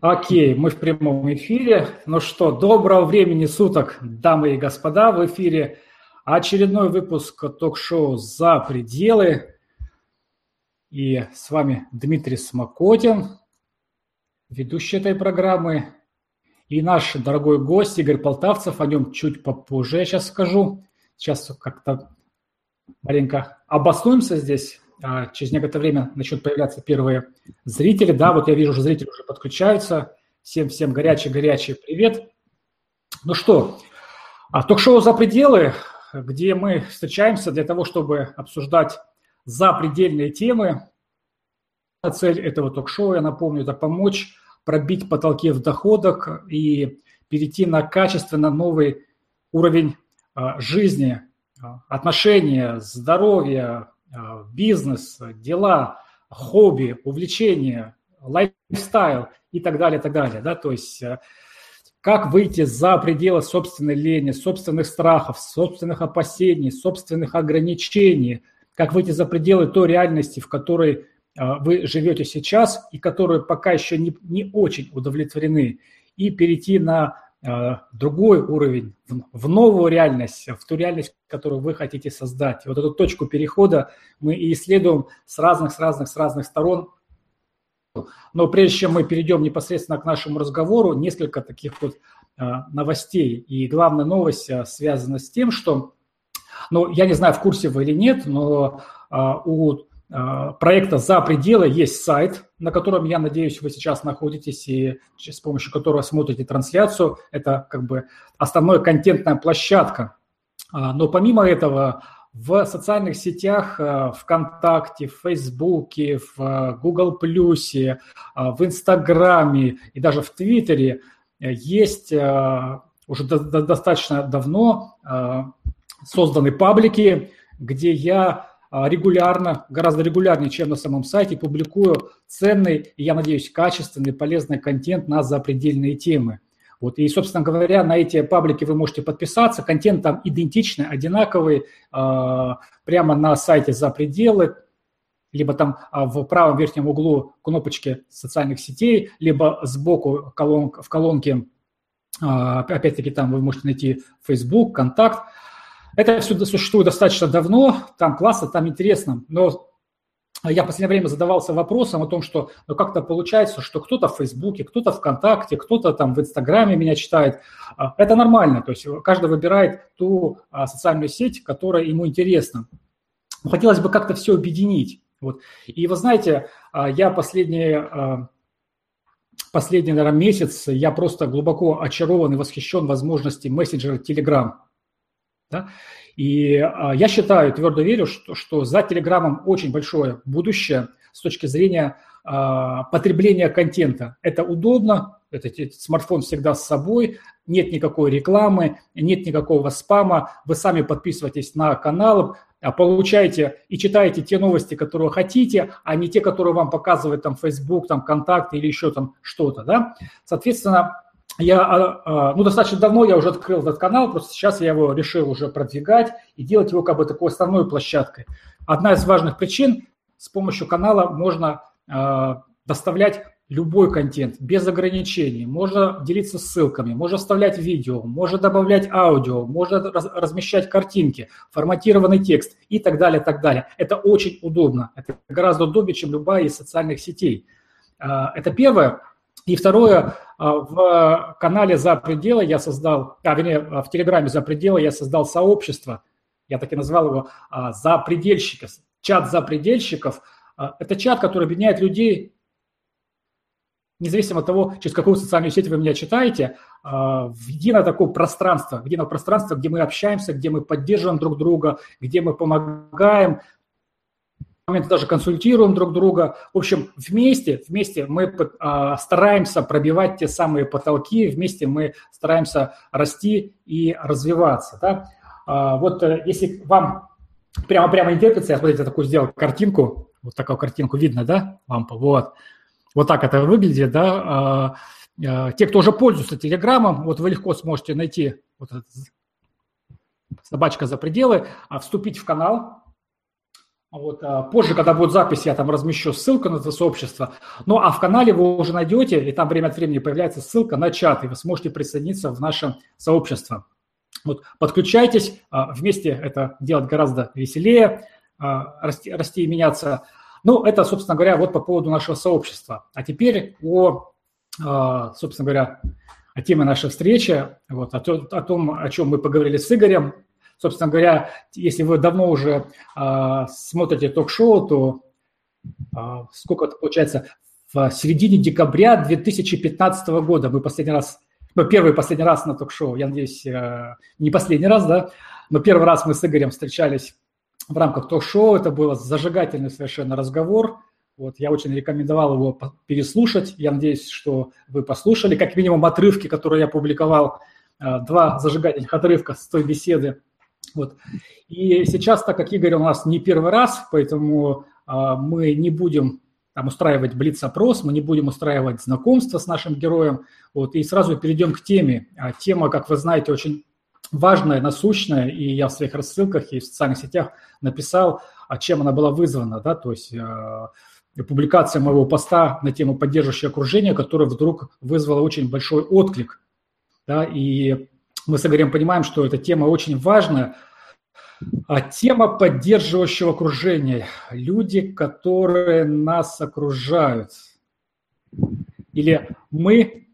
Окей, мы в прямом эфире. Ну что, доброго времени суток, дамы и господа. В эфире очередной выпуск ток-шоу «За пределы». И с вами Дмитрий Смокотин, ведущий этой программы. И наш дорогой гость Игорь Полтавцев, о нем чуть попозже я сейчас скажу. Сейчас как-то маленько обоснуемся здесь а, через некоторое время начнут появляться первые зрители. Да, вот я вижу, уже зрители уже подключаются. Всем-всем горячий-горячий привет. Ну что, а, ток-шоу «За пределы», где мы встречаемся для того, чтобы обсуждать запредельные темы. Цель этого ток-шоу, я напомню, это помочь пробить потолки в доходах и перейти на качественно новый уровень а, жизни, отношения, здоровья, бизнес, дела, хобби, увлечения, лайфстайл и так далее, так далее. Да? То есть э, как выйти за пределы собственной лени, собственных страхов, собственных опасений, собственных ограничений, как выйти за пределы той реальности, в которой э, вы живете сейчас и которую пока еще не, не очень удовлетворены, и перейти на Э, другой уровень, в новую реальность, в ту реальность, которую вы хотите создать. Вот эту точку перехода мы и исследуем с разных, с разных, с разных сторон. Но прежде чем мы перейдем непосредственно к нашему разговору, несколько таких вот э, новостей. И главная новость э, связана с тем, что, ну, я не знаю, в курсе вы или нет, но у Э, проекта «За пределы» есть сайт, на котором, я надеюсь, вы сейчас находитесь и с помощью которого смотрите трансляцию. Это как бы основная контентная площадка. А, но помимо этого, в социальных сетях э, ВКонтакте, в Фейсбуке, в э, Google+, в Инстаграме и даже в Твиттере есть уже достаточно давно созданы паблики, где я регулярно, гораздо регулярнее, чем на самом сайте, публикую ценный я надеюсь, качественный, полезный контент на запредельные темы. Вот, и, собственно говоря, на эти паблики вы можете подписаться. Контент там идентичный, одинаковый, э, прямо на сайте «За пределы», либо там а, в правом верхнем углу кнопочки социальных сетей, либо сбоку колон, в колонке, опять-таки там вы можете найти Facebook, Контакт. Это все существует достаточно давно, там классно, там интересно, но я в последнее время задавался вопросом о том, что ну, как-то получается, что кто-то в Фейсбуке, кто-то ВКонтакте, кто-то там в Инстаграме меня читает. А, это нормально, то есть каждый выбирает ту а, социальную сеть, которая ему интересна. Но хотелось бы как-то все объединить. Вот. И вы знаете, а, я последние последний, наверное, месяц я просто глубоко очарован и восхищен возможности мессенджера Telegram. Да? И а, я считаю, твердо верю, что, что за Телеграмом очень большое будущее с точки зрения а, потребления контента. Это удобно, этот, этот смартфон всегда с собой, нет никакой рекламы, нет никакого спама, вы сами подписываетесь на канал, а, получаете и читаете те новости, которые хотите, а не те, которые вам показывает там Facebook, там контакты или еще там что-то, да. Соответственно, я, а, а, ну, достаточно давно я уже открыл этот канал, просто сейчас я его решил уже продвигать и делать его как бы такой основной площадкой. Одна из важных причин, с помощью канала можно э, доставлять любой контент без ограничений, можно делиться ссылками, можно вставлять видео, можно добавлять аудио, можно раз, размещать картинки, форматированный текст и так далее, так далее. Это очень удобно, это гораздо удобнее, чем любая из социальных сетей. Э, это первое. И второе, а, в канале «За пределы» я создал, а, вернее, в Телеграме «За пределы» я создал сообщество, я так и назвал его а, «За предельщиков», чат «За предельщиков». Это чат, который объединяет людей, независимо от того, через какую социальную сеть вы меня читаете, в единое такое пространство, в единое пространство, где мы общаемся, где мы поддерживаем друг друга, где мы помогаем, момент даже консультируем друг друга. В общем, вместе, вместе мы а, стараемся пробивать те самые потолки, вместе мы стараемся расти и развиваться. Да? А, вот э, если вам прямо-прямо не терпится, я, смотрите, такую сделал картинку, вот такую картинку видно, да, лампа, вот. Вот так это выглядит, да. А, те, кто уже пользуется Телеграмом, вот вы легко сможете найти вот этот собачка за пределы, вступить в канал, Вот, а позже, когда будет запись, я там размещу ссылку на это сообщество. Ну, а в канале вы уже найдете, и там время от времени появляется ссылка на чат, и вы сможете присоединиться в наше сообщество. Вот, подключайтесь, а, вместе это делать гораздо веселее, а, расти, расти и меняться. Ну, это, собственно говоря, вот по поводу нашего сообщества. А теперь о, собственно говоря, о теме нашей встречи, вот, о том, о чем мы поговорили с Игорем. Собственно говоря, если вы давно уже э, смотрите ток-шоу, то э, сколько это получается? В середине декабря 2015 года мы последний раз, ну, первый и последний раз на ток-шоу, я надеюсь, э, не последний раз, да, но первый раз мы с Игорем встречались в рамках ток-шоу. Это был зажигательный совершенно разговор. Вот, я очень рекомендовал его переслушать. Я надеюсь, что вы послушали. Как минимум отрывки, которые я публиковал, два зажигательных отрывка с той беседы вот. И сейчас, так как Игорь у нас не первый раз, поэтому а, мы не будем там, устраивать блиц-опрос, мы не будем устраивать знакомство с нашим героем. Вот, и сразу перейдем к теме. А, тема, как вы знаете, очень важная, насущная, и я в своих рассылках и в социальных сетях написал, а чем она была вызвана. Да? То есть э, публикация моего поста на тему поддерживающее окружение, которое вдруг вызвало очень большой отклик. Да? И мы с Игорем понимаем, что эта тема очень важная. А тема поддерживающего окружения. Люди, которые нас окружают. Или мы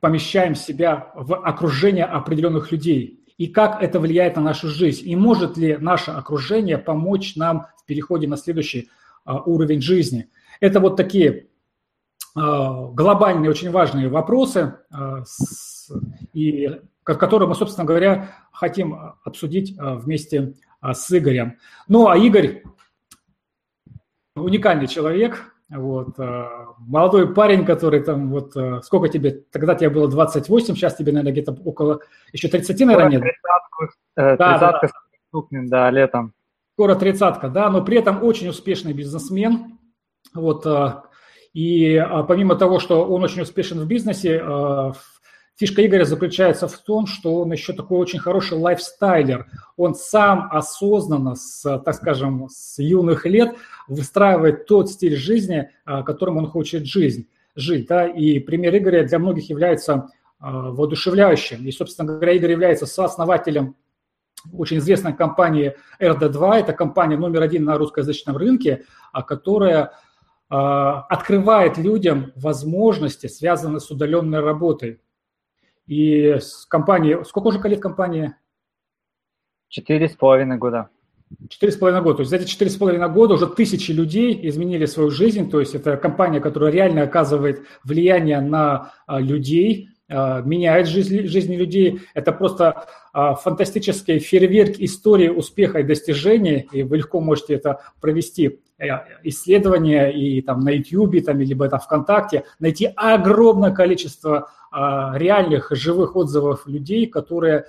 помещаем себя в окружение определенных людей. И как это влияет на нашу жизнь. И может ли наше окружение помочь нам в переходе на следующий а, уровень жизни. Это вот такие а, глобальные, очень важные вопросы. А, и который мы, собственно говоря, хотим а, обсудить а, вместе а, с Игорем. Ну, а Игорь уникальный человек, вот, молодой парень, который там, вот, сколько тебе, тогда тебе было 28, сейчас тебе, наверное, где-то около, еще 30, наверное, нет? 30, э, да, да, да. да, летом. Скоро тридцатка, да, но при этом очень успешный бизнесмен, вот, и помимо того, что он очень успешен в бизнесе, Фишка Игоря заключается в том, что он еще такой очень хороший лайфстайлер. Он сам осознанно, с, так скажем, с юных лет выстраивает тот стиль жизни, а, которым он хочет жизнь, жить. Да? И пример Игоря для многих является а, воодушевляющим. И, собственно говоря, Игорь является сооснователем очень известной компании RD2. Это компания номер один на русскоязычном рынке, а, которая открывает людям возможности, связанные с удаленной работой. И с компанией, сколько уже лет компания? Четыре с половиной года. Четыре с половиной года. То есть за эти четыре с половиной года уже тысячи людей изменили свою жизнь. То есть это компания, которая реально оказывает влияние на а, людей, а, меняет жизнь, жизни людей. Это просто а, фантастический фейерверк истории успеха и достижения, и вы легко можете это провести э, исследования и там на YouTube, там, либо это ВКонтакте, найти огромное количество реальных живых отзывов людей, которые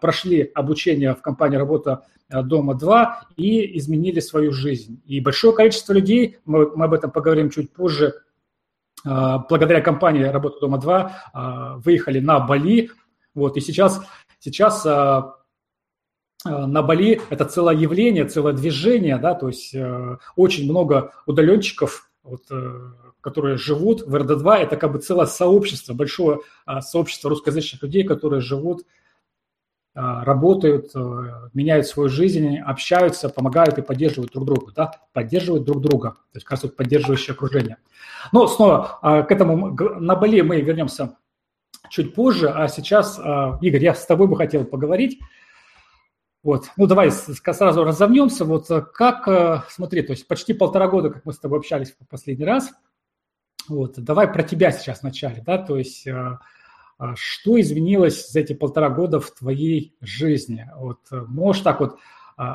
прошли обучение в компании «Работа дома-2» и изменили свою жизнь. И большое количество людей, мы, мы об этом поговорим чуть позже, благодаря компании «Работа дома-2» а, выехали на Бали. Вот, и сейчас, сейчас на Бали это целое явление, целое движение, да, то есть очень много удаленщиков, вот, которые живут в РД-2, это как бы целое сообщество, большое сообщество русскоязычных людей, которые живут а, работают, э, меняют свою жизнь, общаются, помогают и поддерживают друг друга, да, поддерживают друг друга, то есть как раз вот поддерживающее окружение. Но снова а, к этому, на Бали мы вернемся чуть позже, а сейчас, а, Игорь, я с тобой бы хотел поговорить. Вот, ну давай сразу разомнемся. Вот э, как, э, смотри, то есть почти полтора года, как мы с тобой общались в последний раз. Вот, давай про тебя сейчас вначале, да, то есть а что изменилось за эти полтора года в твоей жизни? Вот э, можешь так вот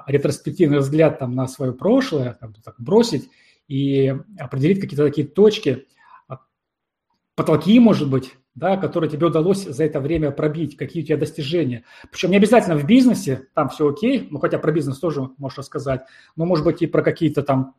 ретроспективный взгляд там, на свое прошлое там, так, бросить и определить какие-то такие точки, а, потолки, может быть, да, которые тебе удалось за это время пробить, какие у тебя достижения. Причем не обязательно в бизнесе, там все окей, ну хотя про бизнес тоже можешь рассказать, но может быть и про какие-то там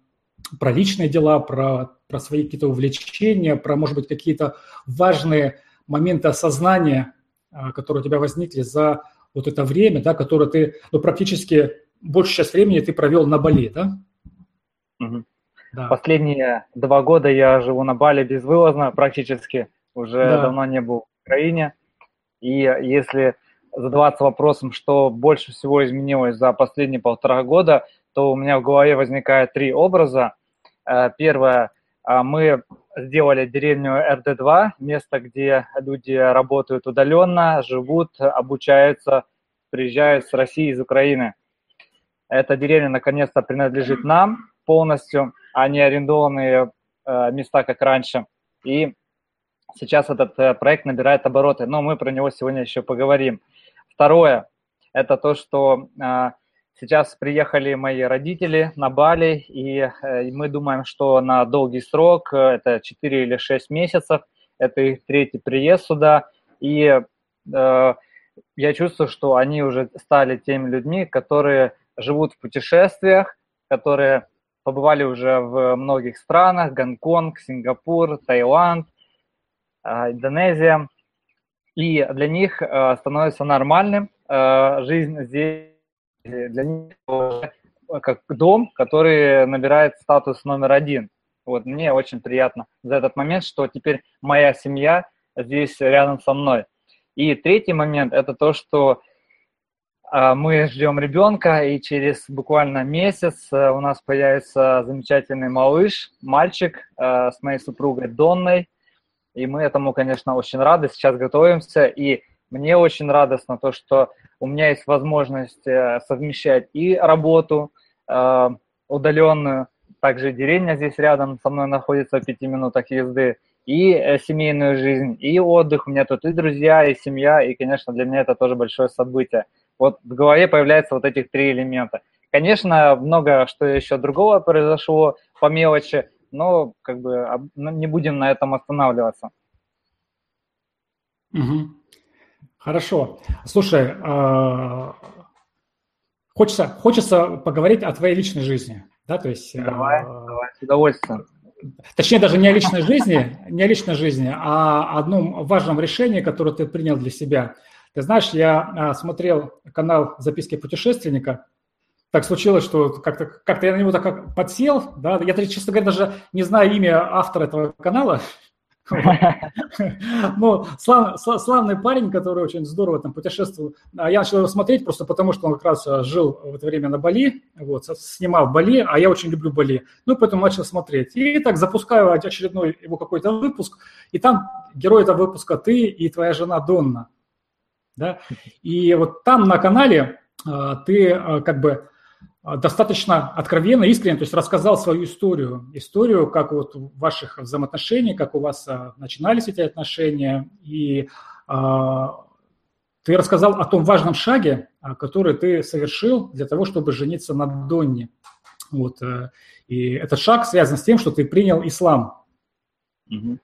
про личные дела, про, про свои какие-то увлечения, про, может быть, какие-то важные моменты осознания, а, которые у тебя возникли за вот это время, да, которое ты, ну, практически большую часть времени ты провел на Бали, да? Угу. Да. Последние два года я живу на Бали безвылазно практически, уже да. давно не был в Украине. И если задаваться вопросом, что больше всего изменилось за последние полтора года, то у меня в голове возникает три образа. Э, первое, э, мы сделали деревню РД-2, место, где люди работают удаленно, живут, обучаются, приезжают с России, из Украины. Эта деревня наконец-то принадлежит нам полностью, а не арендованные э, места, как раньше. И сейчас этот проект набирает обороты, но мы про него сегодня еще поговорим. Второе – это то, что а, сейчас приехали мои родители на Бали, и э, мы думаем, что на долгий срок, э, это 4 или 6 месяцев, это их третий приезд сюда, и э, я чувствую, что они уже стали теми людьми, которые живут в путешествиях, которые побывали уже в многих странах, Гонконг, Сингапур, Таиланд, Индонезия – и для них э, становится нормальным э, жизнь здесь, для них как дом, который набирает статус номер один. Вот мне очень приятно за этот момент, что теперь моя семья здесь рядом со мной. И третий момент – это то, что э, мы ждем ребенка, и через буквально месяц э, у нас появится замечательный малыш, мальчик э, с моей супругой Донной – и мы этому, конечно, очень рады. Сейчас готовимся, и мне очень радостно то, что у меня есть возможность э, совмещать и работу э, удаленную, также деревня здесь рядом со мной находится в пяти минутах езды, и э, семейную жизнь, и отдых. У меня тут и друзья, и семья, и, конечно, для меня это тоже большое событие. Вот в голове появляются вот этих три элемента. Конечно, много что еще другого произошло по мелочи, но как бы не будем на этом останавливаться. Угу. Хорошо. Слушай, э, хочется, хочется поговорить о твоей личной жизни, да, то есть... Давай, э, давай, с удовольствием. Точнее, даже не о личной жизни, не о личной жизни, а о одном важном решении, которое ты принял для себя. Ты знаешь, я э, смотрел канал «Записки путешественника», так случилось, что как-то как я на него так подсел, да, я, честно говоря, даже не знаю имя автора этого канала, ну, слав, славный парень, который очень здорово там путешествовал. А я начал его смотреть просто потому, что он как раз а, жил в это время на Бали, вот, снимал Бали, а я очень люблю Бали. Ну, поэтому начал смотреть. И так запускаю очередной его какой-то выпуск, и там герой этого выпуска ты и твоя жена Донна. Да? И вот там на канале а, ты как бы достаточно откровенно, искренне, то есть рассказал свою историю, историю, как вот ваших взаимоотношений, как у вас а, начинались эти отношения, и а, ты рассказал о том важном шаге, который ты совершил для того, чтобы жениться на Донне. Вот, э, и этот шаг связан с тем, что ты принял ислам. Угу.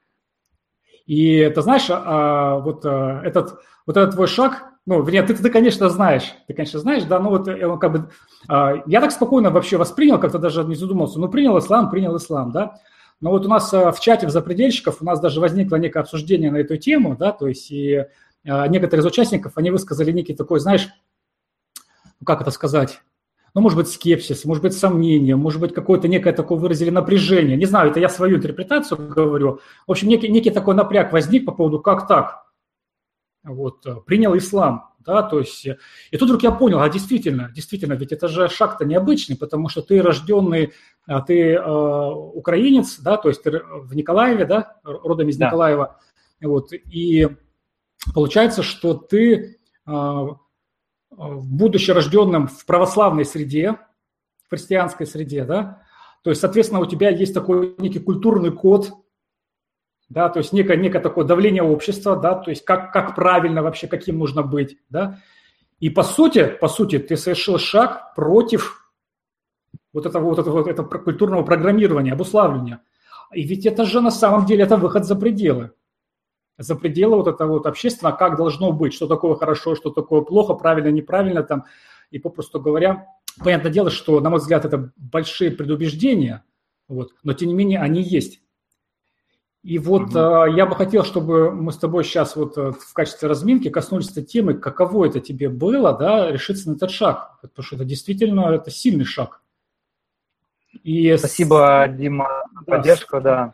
И ты знаешь, вот этот, вот этот твой шаг, ну, нет, ты, ты, конечно, знаешь, ты, конечно, знаешь, да, ну вот э, как бы, э, я так спокойно вообще воспринял, как-то даже не задумался, ну, принял ислам, принял ислам, да, но вот у нас э, в чате в запредельщиков у нас даже возникло некое обсуждение на эту тему, да, то есть и э, некоторые из участников, они высказали некий такой, знаешь, ну, как это сказать, ну, может быть, скепсис, может быть, сомнение, может быть, какое-то некое такое выразили напряжение. Не знаю, это я свою интерпретацию говорю. В общем, некий, некий такой напряг возник по поводу, как так? Вот, э, принял ислам, да, то есть, э, и тут вдруг я понял, а действительно, действительно, ведь это же шаг-то необычный, потому что ты рожденный, а, ты э, украинец, да, то есть ты в Николаеве, да, родом из да. Николаева, вот, и получается, что ты, э, будучи рожденным в православной среде, в христианской среде, да, то есть, соответственно, у тебя есть такой некий культурный код, да, то есть некое, некое такое давление общества, да, то есть как, как правильно вообще, каким нужно быть, да. И по сути, по сути, ты совершил шаг против вот этого, вот этого, вот этого культурного программирования, обуславливания. И ведь это же на самом деле это выход за пределы. За пределы вот этого вот общества, как должно быть, что такое хорошо, что такое плохо, правильно, неправильно там. И попросту говоря, понятное дело, что, на мой взгляд, это большие предубеждения, вот, но тем не менее они есть. И вот угу. э, я бы хотел, чтобы мы с тобой сейчас вот э, в качестве разминки коснулись этой темы, каково это тебе было, да, решиться на этот шаг, потому что это действительно это сильный шаг. И Спасибо, с... Дима, за поддержку, да.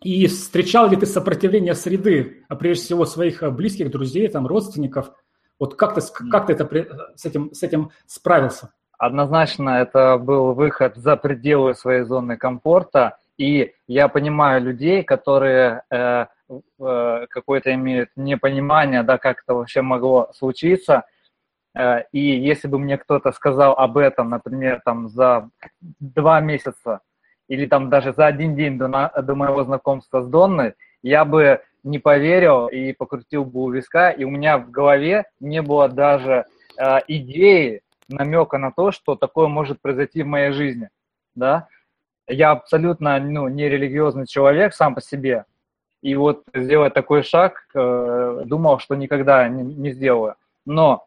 И встречал ли ты сопротивление среды, а прежде всего своих близких, друзей, там, родственников? Вот как ты, как ты это, с, этим, с этим справился? Однозначно это был выход за пределы своей зоны комфорта, и я понимаю людей, которые э, э, какое-то имеют непонимание, да, как это вообще могло случиться. Э, и если бы мне кто-то сказал об этом, например, там за два месяца или там даже за один день до, на, до моего знакомства с Донной, я бы не поверил и покрутил бы у виска, и у меня в голове не было даже э, идеи, намека на то, что такое может произойти в моей жизни, да, я абсолютно ну, не религиозный человек сам по себе. И вот сделать такой шаг, э, думал, что никогда не, не сделаю. Но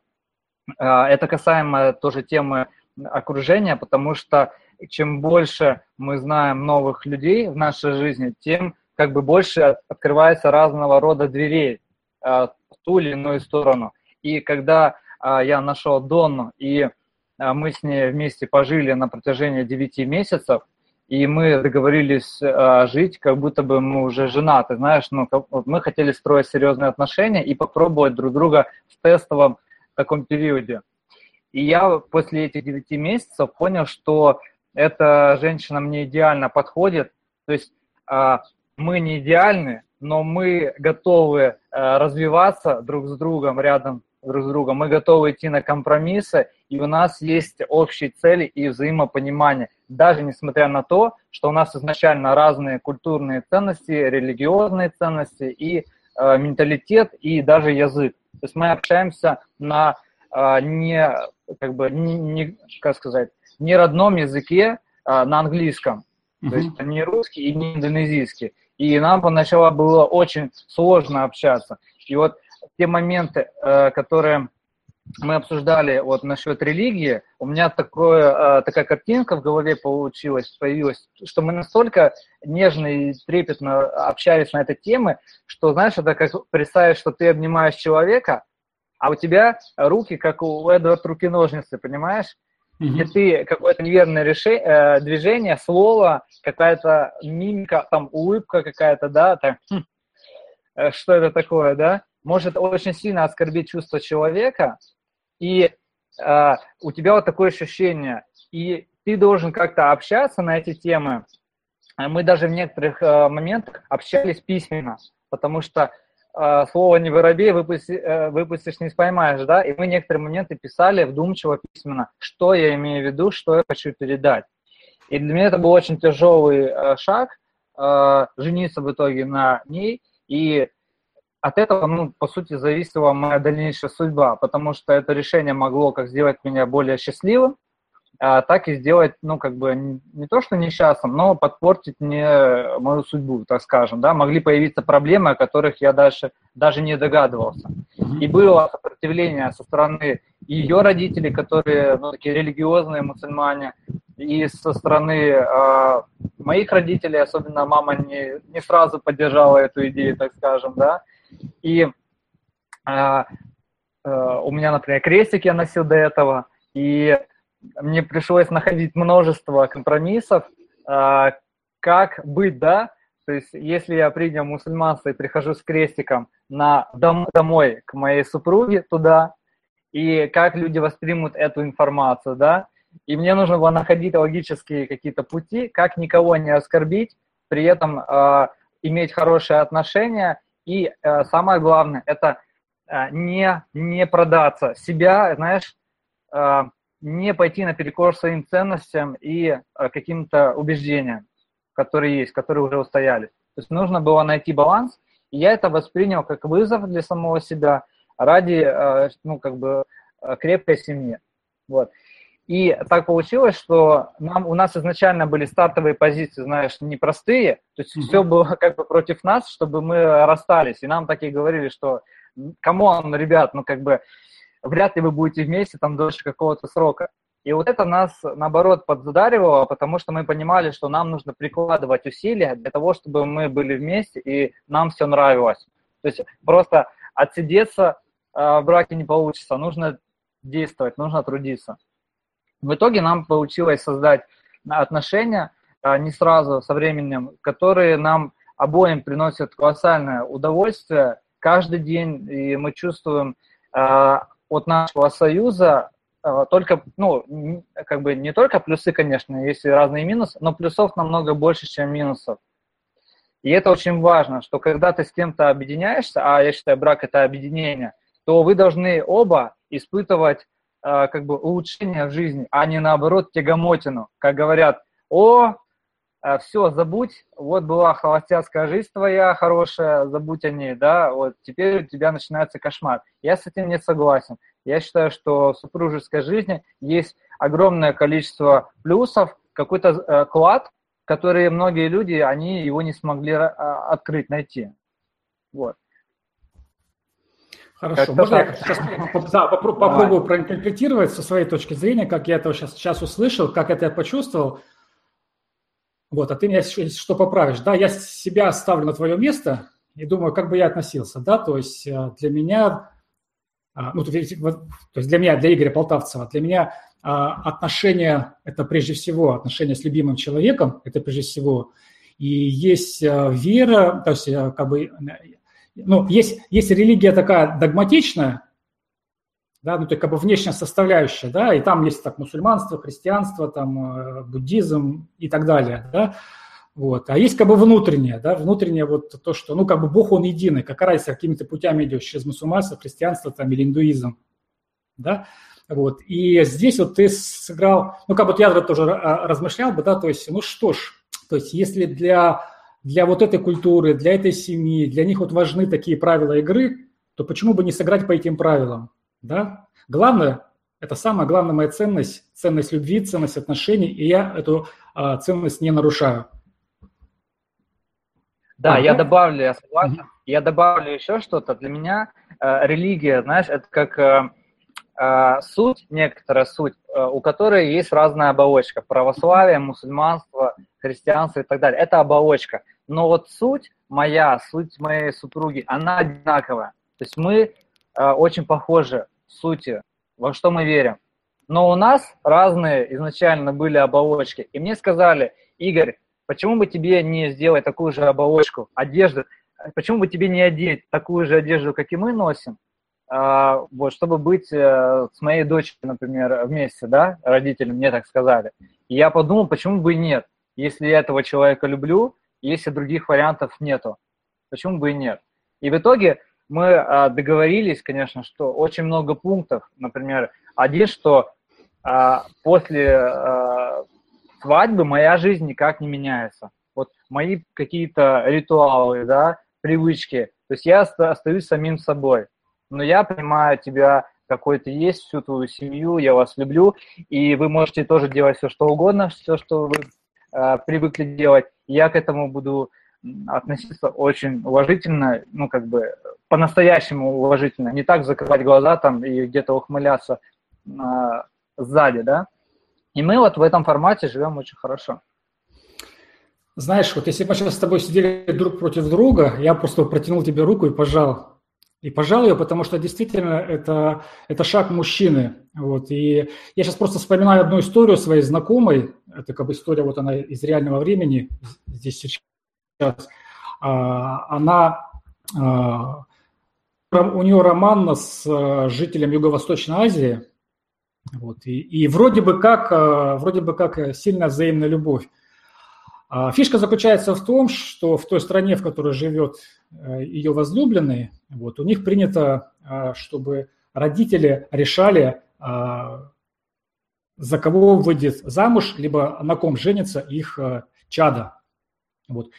э, это касаемо тоже темы окружения, потому что чем больше мы знаем новых людей в нашей жизни, тем как бы больше открывается разного рода дверей э, в ту или иную сторону. И когда э, я нашел Донну, и э, мы с ней вместе пожили на протяжении 9 месяцев, и мы договорились э, жить, как будто бы мы уже женаты, знаешь, ну, как, вот мы хотели строить серьезные отношения и попробовать друг друга в тестовом таком периоде. И я после этих девяти месяцев понял, что эта женщина мне идеально подходит, то есть э, мы не идеальны, но мы готовы э, развиваться друг с другом рядом друг с другом, мы готовы идти на компромиссы, и у нас есть общие цели и взаимопонимание, даже несмотря на то, что у нас изначально разные культурные ценности, религиозные ценности и э, менталитет, и даже язык. То есть мы общаемся на э, не, как бы, не, не, как сказать, не родном языке, э, на английском. Mm-hmm. То есть не русский и не индонезийский. И нам поначалу было очень сложно общаться. И вот те моменты, э, которые мы обсуждали вот насчет религии, у меня такое, э, такая картинка в голове получилась, появилась, что мы настолько нежно и трепетно общались на этой теме, что, знаешь, это как представить, что ты обнимаешь человека, а у тебя руки, как у Эдвард руки-ножницы, понимаешь? где ты какое-то неверное решение, э, движение, слово, какая-то мимика, там улыбка какая-то, да, там, хм, что это такое, да, может очень сильно оскорбить чувство человека, и э, у тебя вот такое ощущение, и ты должен как-то общаться на эти темы. Мы даже в некоторых э, моментах общались письменно, потому что э, слово «не воробей» выпусти, э, выпустишь, не споймаешь, да, и мы некоторые моменты писали вдумчиво письменно, что я имею в виду, что я хочу передать. И для меня это был очень тяжелый э, шаг, э, жениться в итоге на ней, и от этого, ну, по сути, зависела моя дальнейшая судьба, потому что это решение могло как сделать меня более счастливым, а так и сделать, ну, как бы, не, то что несчастным, но подпортить мне мою судьбу, так скажем, да, могли появиться проблемы, о которых я дальше даже не догадывался. И было сопротивление со стороны ее родителей, которые, ну, такие религиозные мусульмане, и со стороны э, моих родителей, особенно мама не, не сразу поддержала эту идею, так скажем, да, и э, э, у меня, например, крестик я носил до этого, и мне пришлось находить множество компромиссов, э, как быть, да, то есть если я принял мусульманство и прихожу с крестиком на дом, домой к моей супруге туда, и как люди воспримут эту информацию, да, и мне нужно было находить логические какие-то пути, как никого не оскорбить, при этом э, иметь хорошие отношения и э, самое главное, это э, не, не продаться себя, знаешь, э, не пойти наперекор своим ценностям и э, каким-то убеждениям, которые есть, которые уже устоялись. То есть нужно было найти баланс, и я это воспринял как вызов для самого себя ради, э, ну, как бы, э, крепкой семьи. Вот. И так получилось, что нам, у нас изначально были стартовые позиции, знаешь, непростые, то есть mm-hmm. все было как бы против нас, чтобы мы расстались. И нам так и говорили, что, come on, ребят, ну как бы вряд ли вы будете вместе там дольше какого-то срока. И вот это нас, наоборот, подзадаривало, потому что мы понимали, что нам нужно прикладывать усилия для того, чтобы мы были вместе, и нам все нравилось. То есть просто отсидеться э, в браке не получится, нужно действовать, нужно трудиться. В итоге нам получилось создать отношения, а, не сразу, со временем, которые нам обоим приносят колоссальное удовольствие каждый день, и мы чувствуем а, от нашего союза а, только, ну, как бы не только плюсы, конечно, есть и разные минусы, но плюсов намного больше, чем минусов. И это очень важно, что когда ты с кем-то объединяешься, а я считаю, брак – это объединение, то вы должны оба испытывать э, как бы улучшение в жизни, а не наоборот тягомотину. Как говорят, о, э, все, забудь, вот была холостяцкая жизнь твоя хорошая, забудь о ней, да, вот теперь у тебя начинается кошмар. Я с этим не согласен. Я считаю, что в супружеской жизни есть огромное количество плюсов, какой-то э, клад, которые многие люди, они его не смогли а, открыть, найти. Вот. Хорошо, можно я сейчас да, попробую, попробую проинтерпретировать со своей точки зрения, как я это сейчас, сейчас услышал, как это я почувствовал. Вот, а ты меня что поправишь. Да, я себя ставлю на твое место и думаю, как бы я относился, да, то есть э, для меня, а, ну, то есть для меня, для Игоря Полтавцева, для меня а, отношения – это прежде всего отношения с любимым человеком, это прежде всего, и есть э, вера, то есть э, как бы ну, есть, есть религия такая догматичная, да, ну, то как бы внешняя составляющая, да, и там есть так мусульманство, христианство, там э, буддизм и так далее, да, вот. А есть как бы внутреннее, да, внутреннее вот то, что, ну, как бы Бог, Он единый, какая разница, какими-то путями идешь, через мусульманство, христианство там или индуизм, да, вот. И здесь вот ты сыграл, ну, как бы я тоже размышлял бы, да, то есть, ну что ж, то есть если для для вот этой культуры, для этой семьи, для них вот важны такие правила игры, то почему бы не сыграть по этим правилам? Да? Главное, это самая главная моя ценность, ценность любви, ценность отношений, и я эту а, ценность не нарушаю. Да, а, я да? добавлю, я согласен. Угу. Я добавлю еще что-то. Для меня э, религия, знаешь, это как э, э, суть, некоторая суть, э, у которой есть разная оболочка. Православие, мусульманство, христианство и так далее. Это оболочка. Но вот суть моя, суть моей супруги, она одинаковая. То есть мы э, очень похожи в сути, во что мы верим. Но у нас разные изначально были оболочки. И мне сказали, Игорь, почему бы тебе не сделать такую же оболочку, одежду, почему бы тебе не одеть такую же одежду, как и мы носим, а, вот, чтобы быть э, с моей дочерью, например, вместе, да, родители мне так сказали. И я подумал, почему бы и нет, если я этого человека люблю, если других вариантов нету, почему бы и нет. И в итоге мы а, договорились, конечно, что очень много пунктов, например, один, что а, после свадьбы моя жизнь никак не меняется. Вот мои какие-то ритуалы, да, привычки, то есть я остаюсь самим собой но я понимаю тебя, какой ты есть, всю твою семью, я вас люблю, и вы можете тоже делать все, что угодно, все, что вы э, привыкли делать. Я к этому буду относиться очень уважительно, ну, как бы, по-настоящему уважительно, не так закрывать глаза там и где-то ухмыляться э, сзади, да. И мы вот в этом формате живем очень хорошо. Знаешь, вот если бы мы сейчас с тобой сидели друг против друга, я просто протянул тебе руку и пожал и пожал ее, потому что действительно это, это шаг мужчины. Вот. И я сейчас просто вспоминаю одну историю своей знакомой. Это как бы история, вот она из реального времени, здесь сейчас. А, она, а, у нее роман с а, жителем Юго-Восточной Азии. Вот. И, и вроде бы как, вроде бы как сильная взаимная любовь. А фишка заключается в том, что в той стране, в которой живет э, ее возлюбленный, вот, у них принято, а, чтобы родители решали, а, за кого выйдет замуж, либо на ком женится их э, чада. Вот.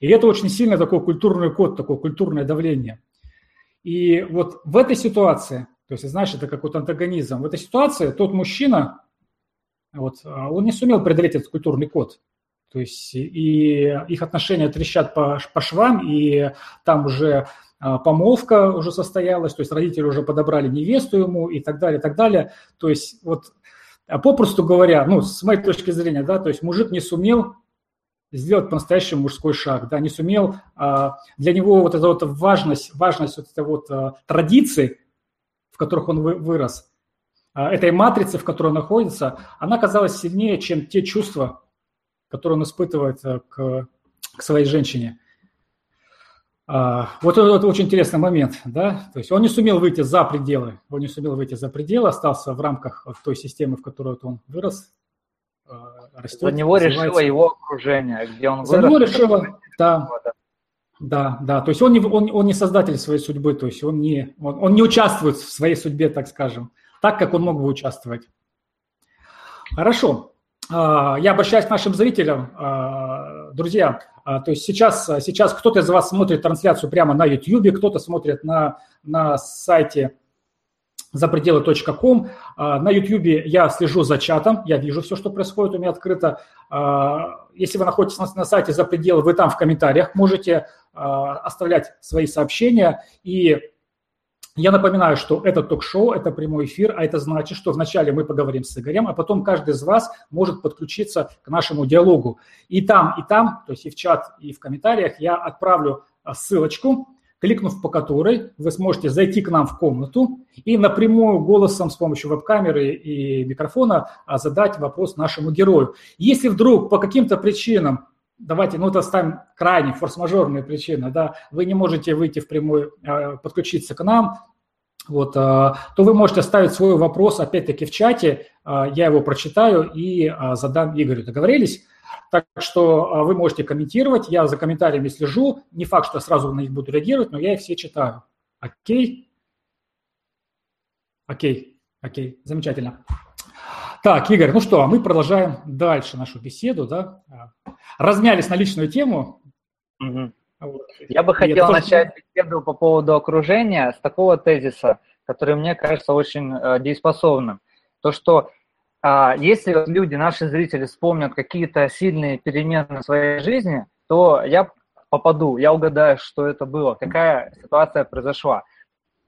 И это очень сильно такой культурный код, такое культурное давление. И вот в этой ситуации, то есть, знаешь, это какой-то антагонизм, в этой ситуации тот мужчина, вот, он не сумел преодолеть этот культурный код. То есть и их отношения трещат по, по швам, и там уже а, помолвка уже состоялась, то есть родители уже подобрали невесту ему и так далее, и так далее. То есть вот а попросту говоря, ну, с моей точки зрения, да, то есть мужик не сумел сделать по-настоящему мужской шаг, да, не сумел, а, для него вот эта вот важность, важность вот этой вот традиции, в которых он вы, вырос, этой матрицы, в которой он находится, она казалась сильнее, чем те чувства, которую он испытывает к, к своей женщине. Вот это, это очень интересный момент, да, то есть он не сумел выйти за пределы, он не сумел выйти за пределы, остался в рамках той системы, в которой он вырос, растет. За него решило его окружение, где он За вырос. За него решило, да, да, да, то есть он не, он, он не создатель своей судьбы, то есть он не, он, он не участвует в своей судьбе, так скажем, так, как он мог бы участвовать. Хорошо, а, я обращаюсь к нашим зрителям, а, друзья, а, то есть сейчас, сейчас кто-то из вас смотрит трансляцию прямо на YouTube, кто-то смотрит на, на сайте за. На YouTube я слежу за чатом, я вижу все, что происходит у меня открыто. Если вы находитесь на, на сайте за пределы, вы там в комментариях можете оставлять свои сообщения. И я напоминаю, что это ток-шоу, это прямой эфир, а это значит, что вначале мы поговорим с Игорем, а потом каждый из вас может подключиться к нашему диалогу. И там, и там, то есть и в чат, и в комментариях я отправлю а, ссылочку, кликнув по которой вы сможете зайти к нам в комнату и напрямую голосом с помощью веб-камеры и микрофона а, задать вопрос нашему герою. Если вдруг по каким-то причинам давайте, ну, это ставим крайне форс-мажорные причины, да, вы не можете выйти в прямой, э, подключиться к нам, вот, э, то вы можете оставить свой вопрос, опять-таки, в чате, э, я его прочитаю и задам Игорю. Договорились? Так что вы можете комментировать, я за комментариями слежу, не факт, что я сразу на них буду реагировать, но я их все читаю. Окей? Окей, окей, замечательно. Так, Игорь, ну что, мы продолжаем дальше нашу беседу, да? Размялись на личную тему. Угу. Вот. Я бы хотел начать тоже... беседу по поводу окружения с такого тезиса, который мне кажется очень э, дееспособным. То, что э, если люди, наши зрители, вспомнят какие-то сильные перемены в своей жизни, то я попаду, я угадаю, что это было, какая ситуация произошла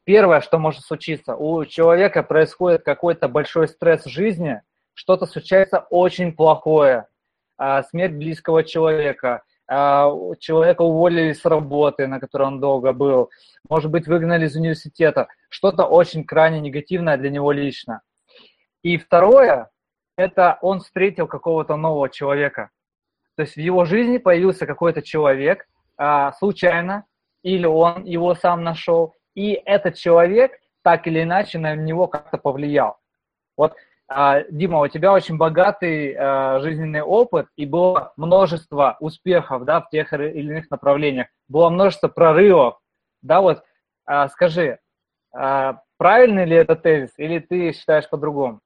первое, что может случиться, у человека происходит какой-то большой стресс в жизни, что-то случается очень плохое, а, смерть близкого человека, а, человека уволили с работы, на которой он долго был, может быть, выгнали из университета, что-то очень крайне негативное для него лично. И второе, это он встретил какого-то нового человека. То есть в его жизни появился какой-то человек а, случайно, или он его сам нашел, и этот человек так или иначе на него как-то повлиял. Вот, а, Дима, у тебя очень богатый а, жизненный опыт, и было множество успехов да, в тех или иных направлениях, было множество прорывов. Да, вот, а, скажи, правильный ли это тезис, или ты считаешь по-другому?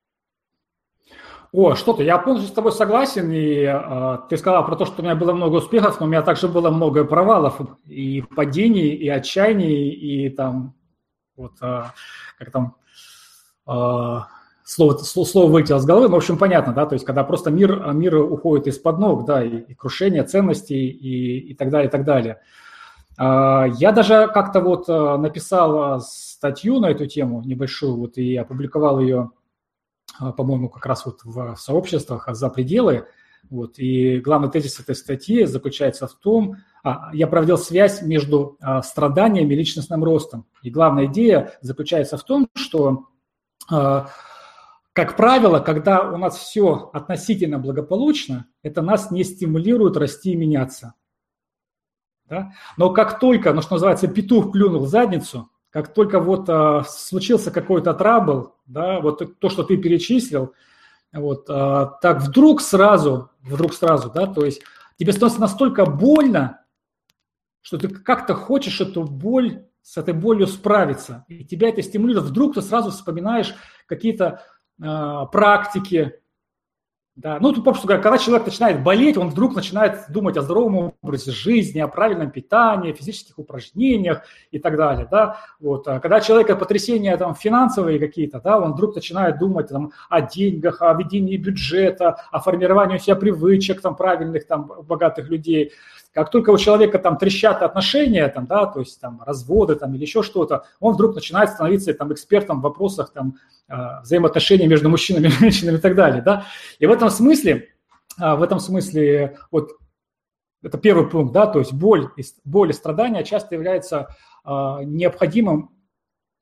О, что-то, я полностью с тобой согласен, и э, ты сказал про то, что у меня было много успехов, но у меня также было много провалов, и падений, и отчаяний, и там, вот, э, как там, э, слово, слово вылетело с головы, но, в общем, понятно, да, то есть, когда просто мир, мир уходит из-под ног, да, и, и крушение ценностей, и, и так далее, и так далее. Я даже как-то вот написал статью на эту тему небольшую, вот, и опубликовал ее по-моему, как раз вот в сообществах за пределы. Вот. И главный тезис этой статьи заключается в том, а, я проводил связь между а, страданиями и личностным ростом. И главная идея заключается в том, что, как правило, когда у нас все относительно благополучно, это нас не стимулирует расти и меняться. Да? Но как только, ну, что называется, петух клюнул в задницу, как только вот а, случился какой-то трабл, да, вот то, что ты перечислил, вот, а, так вдруг сразу, вдруг сразу, да, то есть тебе становится настолько больно, что ты как-то хочешь эту боль, с этой болью справиться, и тебя это стимулирует, вдруг ты сразу вспоминаешь какие-то а, практики, да, ну, попросту говоря, когда человек начинает болеть, он вдруг начинает думать о здоровом образе жизни, о правильном питании, физических упражнениях и так далее, да. Вот, а когда человека потрясения там финансовые какие-то, да, он вдруг начинает думать там о деньгах, о ведении бюджета, о формировании у себя привычек там правильных, там, богатых людей. Как только у человека там трещат отношения, там, да, то есть там разводы там, или еще что-то, он вдруг начинает становиться там экспертом в вопросах там а, взаимоотношений между мужчинами и женщинами и так далее, да. И в этом смысле, а, в этом смысле вот это первый пункт, да, то есть боль, боль и страдания часто являются а, необходимым,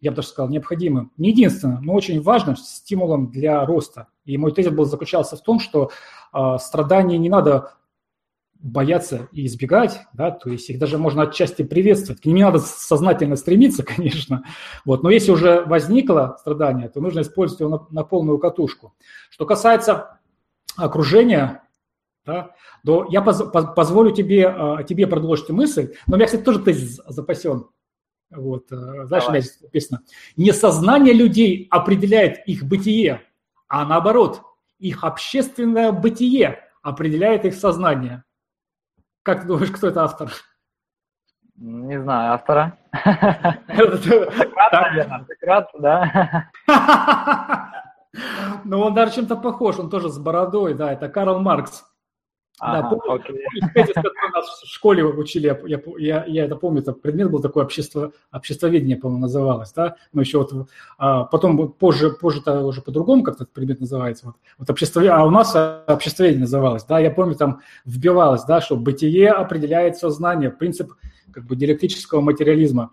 я бы даже сказал, необходимым, не единственным, но очень важным стимулом для роста. И мой тезис был заключался в том, что страдания не надо боятся и избегать, да, то есть их даже можно отчасти приветствовать. К ним не надо сознательно стремиться, конечно, вот, но если уже возникло страдание, то нужно использовать его на, на полную катушку. Что касается окружения, да, то я поз, позволю тебе, а, тебе продолжить мысль, но у меня, кстати, тоже тезис запасен. Вот, э, знаешь, Давай. написано, не сознание людей определяет их бытие, а наоборот, их общественное бытие определяет их сознание. Как ты думаешь, кто это автор? Не знаю, автора. Сократ, да. Ну, он даже чем-то похож, он тоже с бородой, да, это Карл Маркс. Ага, да, помню, который нас в школе учили, я, я, я это помню, это предмет был такой общество, обществоведение, по-моему, называлось, да, но еще вот, а, потом позже, позже -то уже по-другому как-то этот предмет называется, вот, вот обществоведение, а у нас обществоведение называлось, да, я помню, там вбивалось, да, что бытие определяет сознание, принцип как бы диалектического материализма.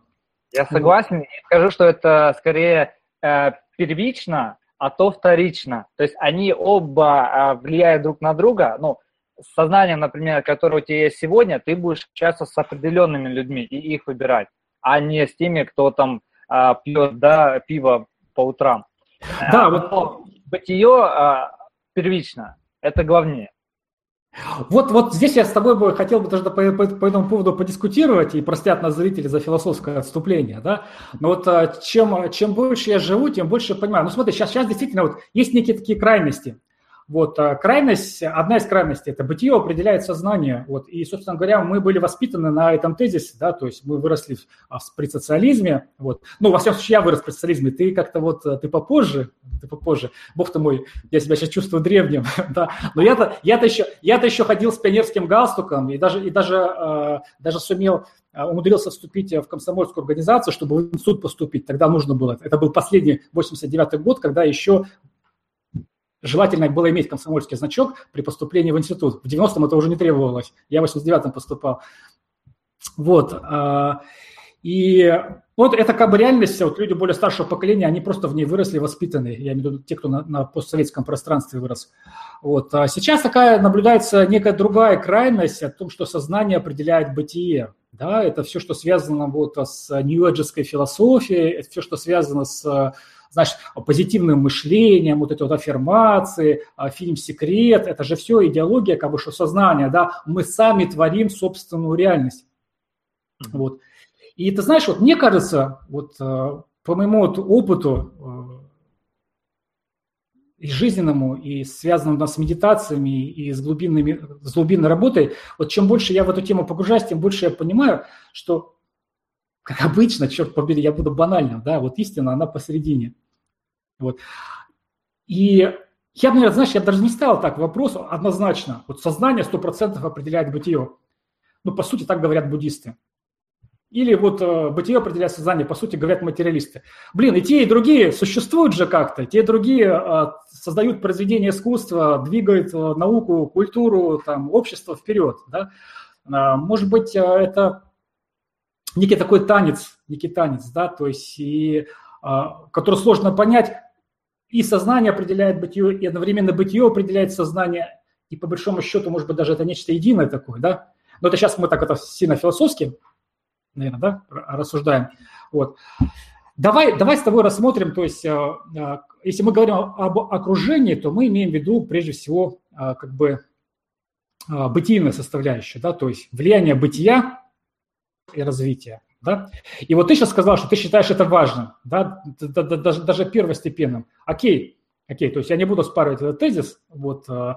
Я согласен, и скажу, что это скорее э, первично, а то вторично, то есть они оба э, влияют друг на друга, ну, сознанием, например, которое у тебя есть сегодня, ты будешь общаться с определенными людьми и их выбирать, а не с теми, кто там а, пьет да, пиво по утрам. Да, а, вот бытие а, первично, это главнее. Вот, вот здесь я с тобой бы хотел бы даже по, по, по этому поводу подискутировать, и простят нас зрители за философское отступление, да, но вот а, чем, чем больше я живу, тем больше я понимаю. Ну смотри, сейчас, сейчас действительно вот есть некие такие крайности. Вот, а крайность, одна из крайностей – это бытие определяет сознание. Вот, и, собственно говоря, мы были воспитаны на этом тезисе, да, то есть мы выросли а, при социализме. Вот. Ну, во всяком случае, я вырос при социализме, ты как-то вот, ты попозже, ты попозже. Бог ты мой, я себя сейчас чувствую древним, да. Но я-то, я-то, еще, я-то еще ходил с пионерским галстуком и даже, и даже, э, даже сумел умудрился вступить в комсомольскую организацию, чтобы в институт поступить. Тогда нужно было. Это был последний 89-й год, когда еще Желательно было иметь комсомольский значок при поступлении в институт. В 90-м это уже не требовалось. Я в 89-м поступал. Вот. А, и вот это как бы реальность, вот люди более старшего поколения, они просто в ней выросли, воспитаны. Я имею в виду те, кто на, на постсоветском пространстве вырос. Вот. А сейчас такая наблюдается некая другая крайность о том, что сознание определяет бытие. Да, это все, что связано вот с нью-эджеской философией, это все, что связано с значит, позитивным мышлением, вот эти вот аффирмации, а, фильм «Секрет», это же все идеология, как бы, что сознание, да, мы сами творим собственную реальность. Вот. И ты знаешь, вот мне кажется, вот а, по моему вот опыту а, и жизненному, и связанному с медитациями, и с, глубинными, с глубинной работой, вот чем больше я в эту тему погружаюсь, тем больше я понимаю, что, как обычно, черт побери, я буду банальным, да, вот истина, она посередине. Вот. И я бы, наверное, знаешь, я даже не ставил так вопрос однозначно. Вот сознание 100% определяет бытие. Ну, по сути, так говорят буддисты. Или вот э, бытие определяет сознание, по сути, говорят материалисты. Блин, и те, и другие существуют же как-то. Те и другие э, создают произведения искусства, двигают э, науку, культуру, там, общество вперед. Да? Э, может быть, это некий такой танец, некий танец, да, то есть, и, который сложно понять, и сознание определяет бытие, и одновременно бытие определяет сознание, и по большому счету, может быть, даже это нечто единое такое, да? Но это сейчас мы так это сильно философски, наверное, да, рассуждаем. Вот. Давай, давай с тобой рассмотрим, то есть, э, э, если мы говорим об окружении, то мы имеем в виду, прежде всего, э, как бы бытийную составляющую, да, то есть влияние бытия и развития. Да? И вот ты сейчас сказал, что ты считаешь это важным, да? даже, даже первостепенным. Окей, окей, то есть я не буду спаривать этот тезис, вот, э,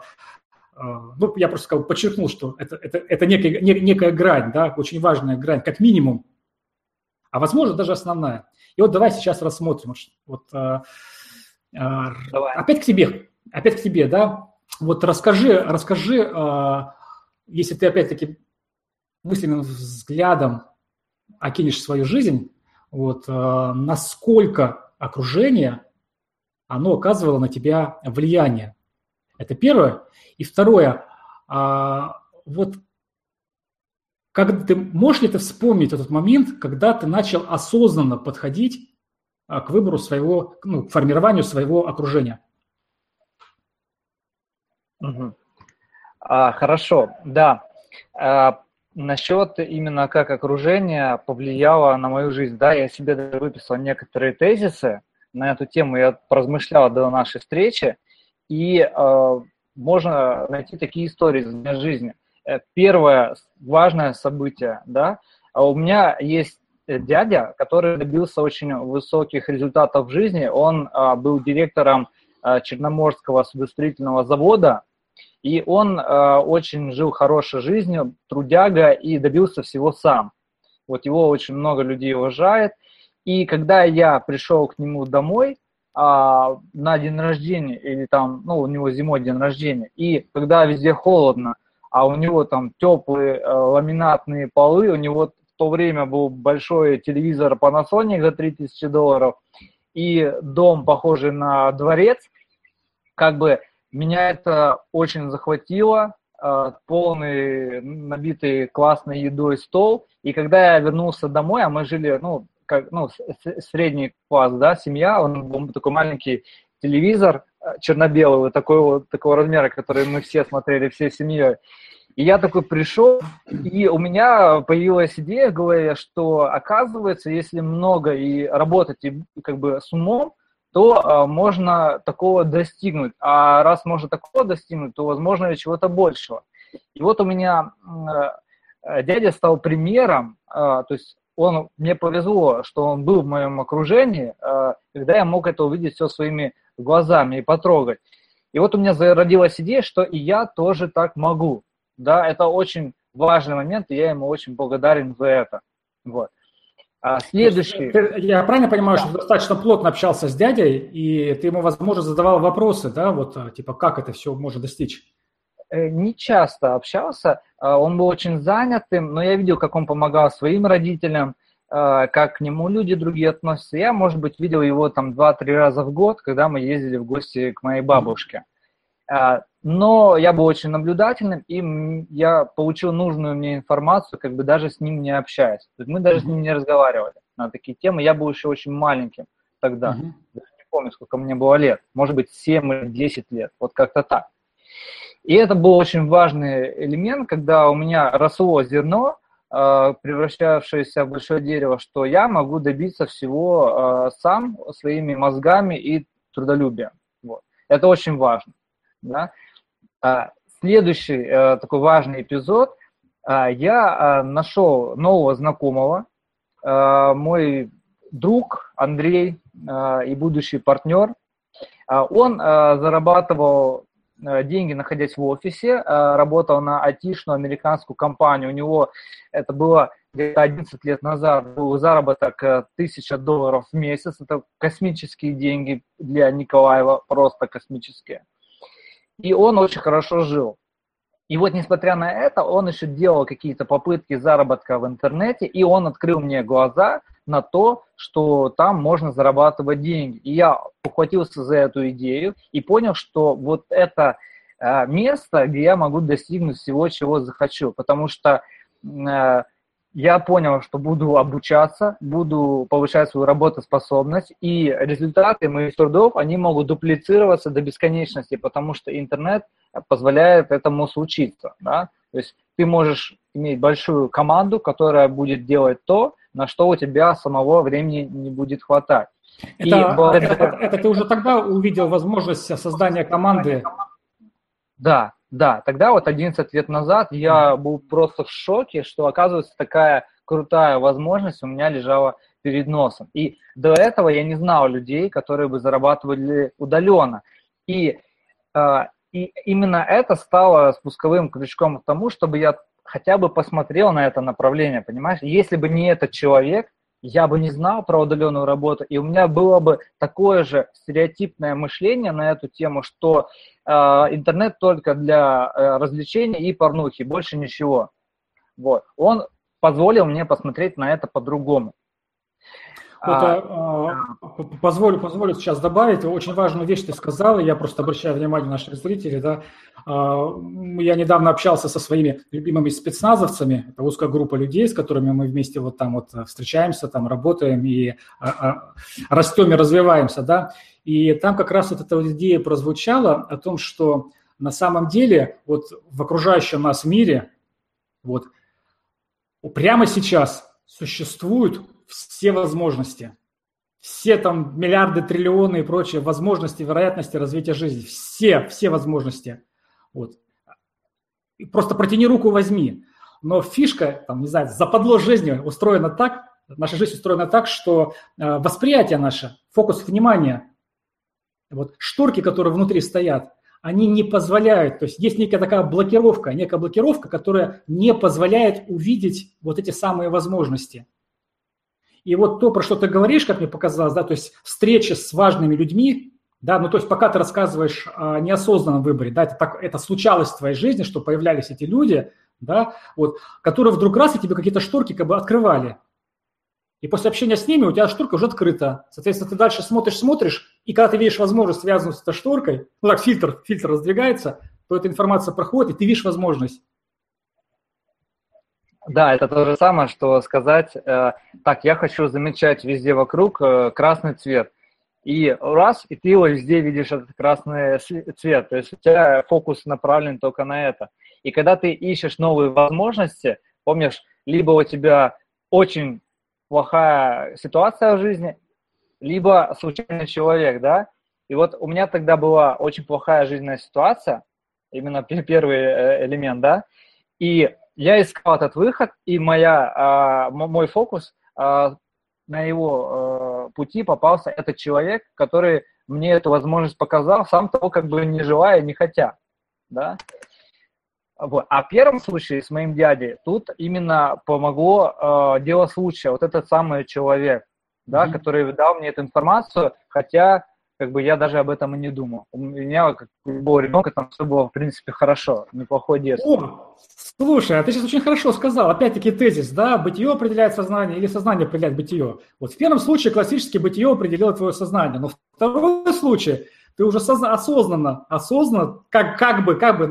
э, ну, я просто бы подчеркнул, что это, это, это некая, некая грань, да, очень важная грань, как минимум, а возможно даже основная. И вот давай сейчас рассмотрим. Вот, э, давай. Опять к тебе, опять к тебе, да, вот расскажи, расскажи, если ты опять-таки мысленным взглядом окинешь свою жизнь, вот, э, насколько окружение, оно оказывало на тебя влияние. Это первое. И второе, а, вот как ты, можешь ли ты вспомнить этот момент, когда ты начал осознанно подходить а, к выбору своего, ну, к формированию своего окружения? Угу. А, хорошо, да. А, насчет именно как окружение повлияло на мою жизнь, да, я себе выписал некоторые тезисы на эту тему, я поразмышлял до нашей встречи, и э, можно найти такие истории из жизни. Э, первое важное событие, да, а у меня есть дядя, который добился очень высоких результатов в жизни. Он а, был директором а, Черноморского судостроительного завода, и он а, очень жил хорошей жизнью, трудяга, и добился всего сам. Вот его очень много людей уважает. И когда я пришел к нему домой а, на день рождения, или там, ну, у него зимой день рождения, и когда везде холодно, а у него там теплые э, ламинатные полы, у него в то время был большой телевизор Panasonic за 3000 долларов и дом, похожий на дворец. Как бы меня это очень захватило, э, полный, набитый классной едой стол. И когда я вернулся домой, а мы жили, ну, как, ну, средний класс, да, семья, он был такой маленький телевизор э, черно-белый, вот такой вот, такого размера, который мы все смотрели всей семьей. И я такой пришел, и у меня появилась идея голове, что оказывается, если много и работать и как бы с умом, то а, можно такого достигнуть. А раз можно такого достигнуть, то возможно и чего-то большего. И вот у меня э, дядя стал примером, э, то есть он, мне повезло, что он был в моем окружении, э, когда я мог это увидеть все своими глазами и потрогать. И вот у меня зародилась идея, что и я тоже так могу. Да, это очень важный момент, и я ему очень благодарен за это. Вот. А следующий... я правильно понимаю, да. что ты достаточно плотно общался с дядей, и ты ему, возможно, задавал вопросы, да, вот, а, типа, как это все можно достичь? Э, не часто общался, а, он был очень занятым, но я видел, как он помогал своим родителям, а, как к нему люди другие относятся. Я, может быть, видел его там 2-3 раза в год, когда мы ездили в гости к моей бабушке. Но я был очень наблюдательным, и я получил нужную мне информацию, как бы даже с ним не общаясь. То есть мы даже с ним не разговаривали на такие темы. Я был еще очень маленьким тогда. Uh-huh. Даже не помню, сколько мне было лет. Может быть, 7 или 10 лет. Вот как-то так. И это был очень важный элемент, когда у меня росло зерно, э, превращавшееся в большое дерево, что я могу добиться всего э, сам своими мозгами и трудолюбием. Вот. Это очень важно. Да? А, следующий э, такой важный эпизод. А, я а, нашел нового знакомого, мой друг Андрей и будущий партнер. Он зарабатывал деньги, находясь в офисе, работал на айтишную американскую компанию. У него это было где-то 11 лет назад, был заработок 1000 долларов в месяц. Это космические деньги для Николаева, просто космические и он очень хорошо жил. И вот, несмотря на это, он еще делал какие-то попытки заработка в интернете, и он открыл мне глаза на то, что там можно зарабатывать деньги. И я ухватился за эту идею и понял, что вот это э, место, где я могу достигнуть всего, чего захочу, потому что э, я понял, что буду обучаться, буду повышать свою работоспособность, и результаты моих трудов, они могут дуплицироваться до бесконечности, потому что интернет позволяет этому случиться. Да? То есть ты можешь иметь большую команду, которая будет делать то, на что у тебя самого времени не будет хватать. Это, и, это, это, это ты уже тогда увидел возможность создания команды? Да, да, тогда вот 11 лет назад я был просто в шоке, что оказывается такая крутая возможность у меня лежала перед носом. И до этого я не знал людей, которые бы зарабатывали удаленно. И, э, и именно это стало спусковым крючком к тому, чтобы я хотя бы посмотрел на это направление, понимаешь? Если бы не этот человек, я бы не знал про удаленную работу, и у меня было бы такое же стереотипное мышление на эту тему, что э, интернет только для э, развлечения и порнухи, больше ничего. Вот. Он позволил мне посмотреть на это по-другому. Вот, а, а, позволю, позволю сейчас добавить, очень важную вещь ты сказал, и я просто обращаю внимание наших зрителей, да, а, я недавно общался со своими любимыми спецназовцами, это узкая группа людей, с которыми мы вместе вот там вот встречаемся, там работаем и растем и развиваемся, да, и там как раз вот эта вот идея прозвучала о том, что на самом деле вот в окружающем нас мире Вот. Прямо сейчас существуют все возможности. Все там миллиарды, триллионы и прочие возможности, вероятности развития жизни. Все, все возможности. Вот. Просто протяни руку, возьми. Но фишка, там, не знаю, западло жизни устроена так, наша жизнь устроена так, что э, восприятие наше, фокус внимания, вот шторки, которые внутри стоят, они не позволяют, то есть есть некая такая блокировка, некая блокировка, которая не позволяет увидеть вот эти самые возможности. И вот то, про что ты говоришь, как мне показалось, да, то есть встречи с важными людьми, да, ну то есть пока ты рассказываешь о неосознанном выборе, да, это, так, это случалось в твоей жизни, что появлялись эти люди, да, вот, которые вдруг раз и тебе какие-то шторки как бы открывали. И после общения с ними у тебя шторка уже открыта. Соответственно, ты дальше смотришь, смотришь, и когда ты видишь возможность, связанную с этой шторкой, ну так, фильтр, фильтр раздвигается, то эта информация проходит, и ты видишь возможность. Да, это то же самое, что сказать, э, так, я хочу замечать везде вокруг э, красный цвет. И раз, и ты его везде видишь, этот красный цвет. То есть у тебя фокус направлен только на это. И когда ты ищешь новые возможности, помнишь, либо у тебя очень плохая ситуация в жизни, либо случайный человек, да. И вот у меня тогда была очень плохая жизненная ситуация, именно первый э, элемент, да. И я искал этот выход, и моя, а, мой фокус а, на его а, пути попался этот человек, который мне эту возможность показал, сам того как бы не желая, не хотя, да. Вот. А в первом случае с моим дядей тут именно помогло э, дело случая, вот этот самый человек, да, mm-hmm. который дал мне эту информацию, хотя как бы я даже об этом и не думал. У меня, как у любого ребенка, там все было, в принципе, хорошо, неплохое детство. О, слушай, а ты сейчас очень хорошо сказал, опять-таки тезис, да, бытие определяет сознание или сознание определяет бытие. Вот в первом случае классически бытие определило твое сознание, но второй случай – ты уже созна- осознанно, осознанно, как, как бы, как бы,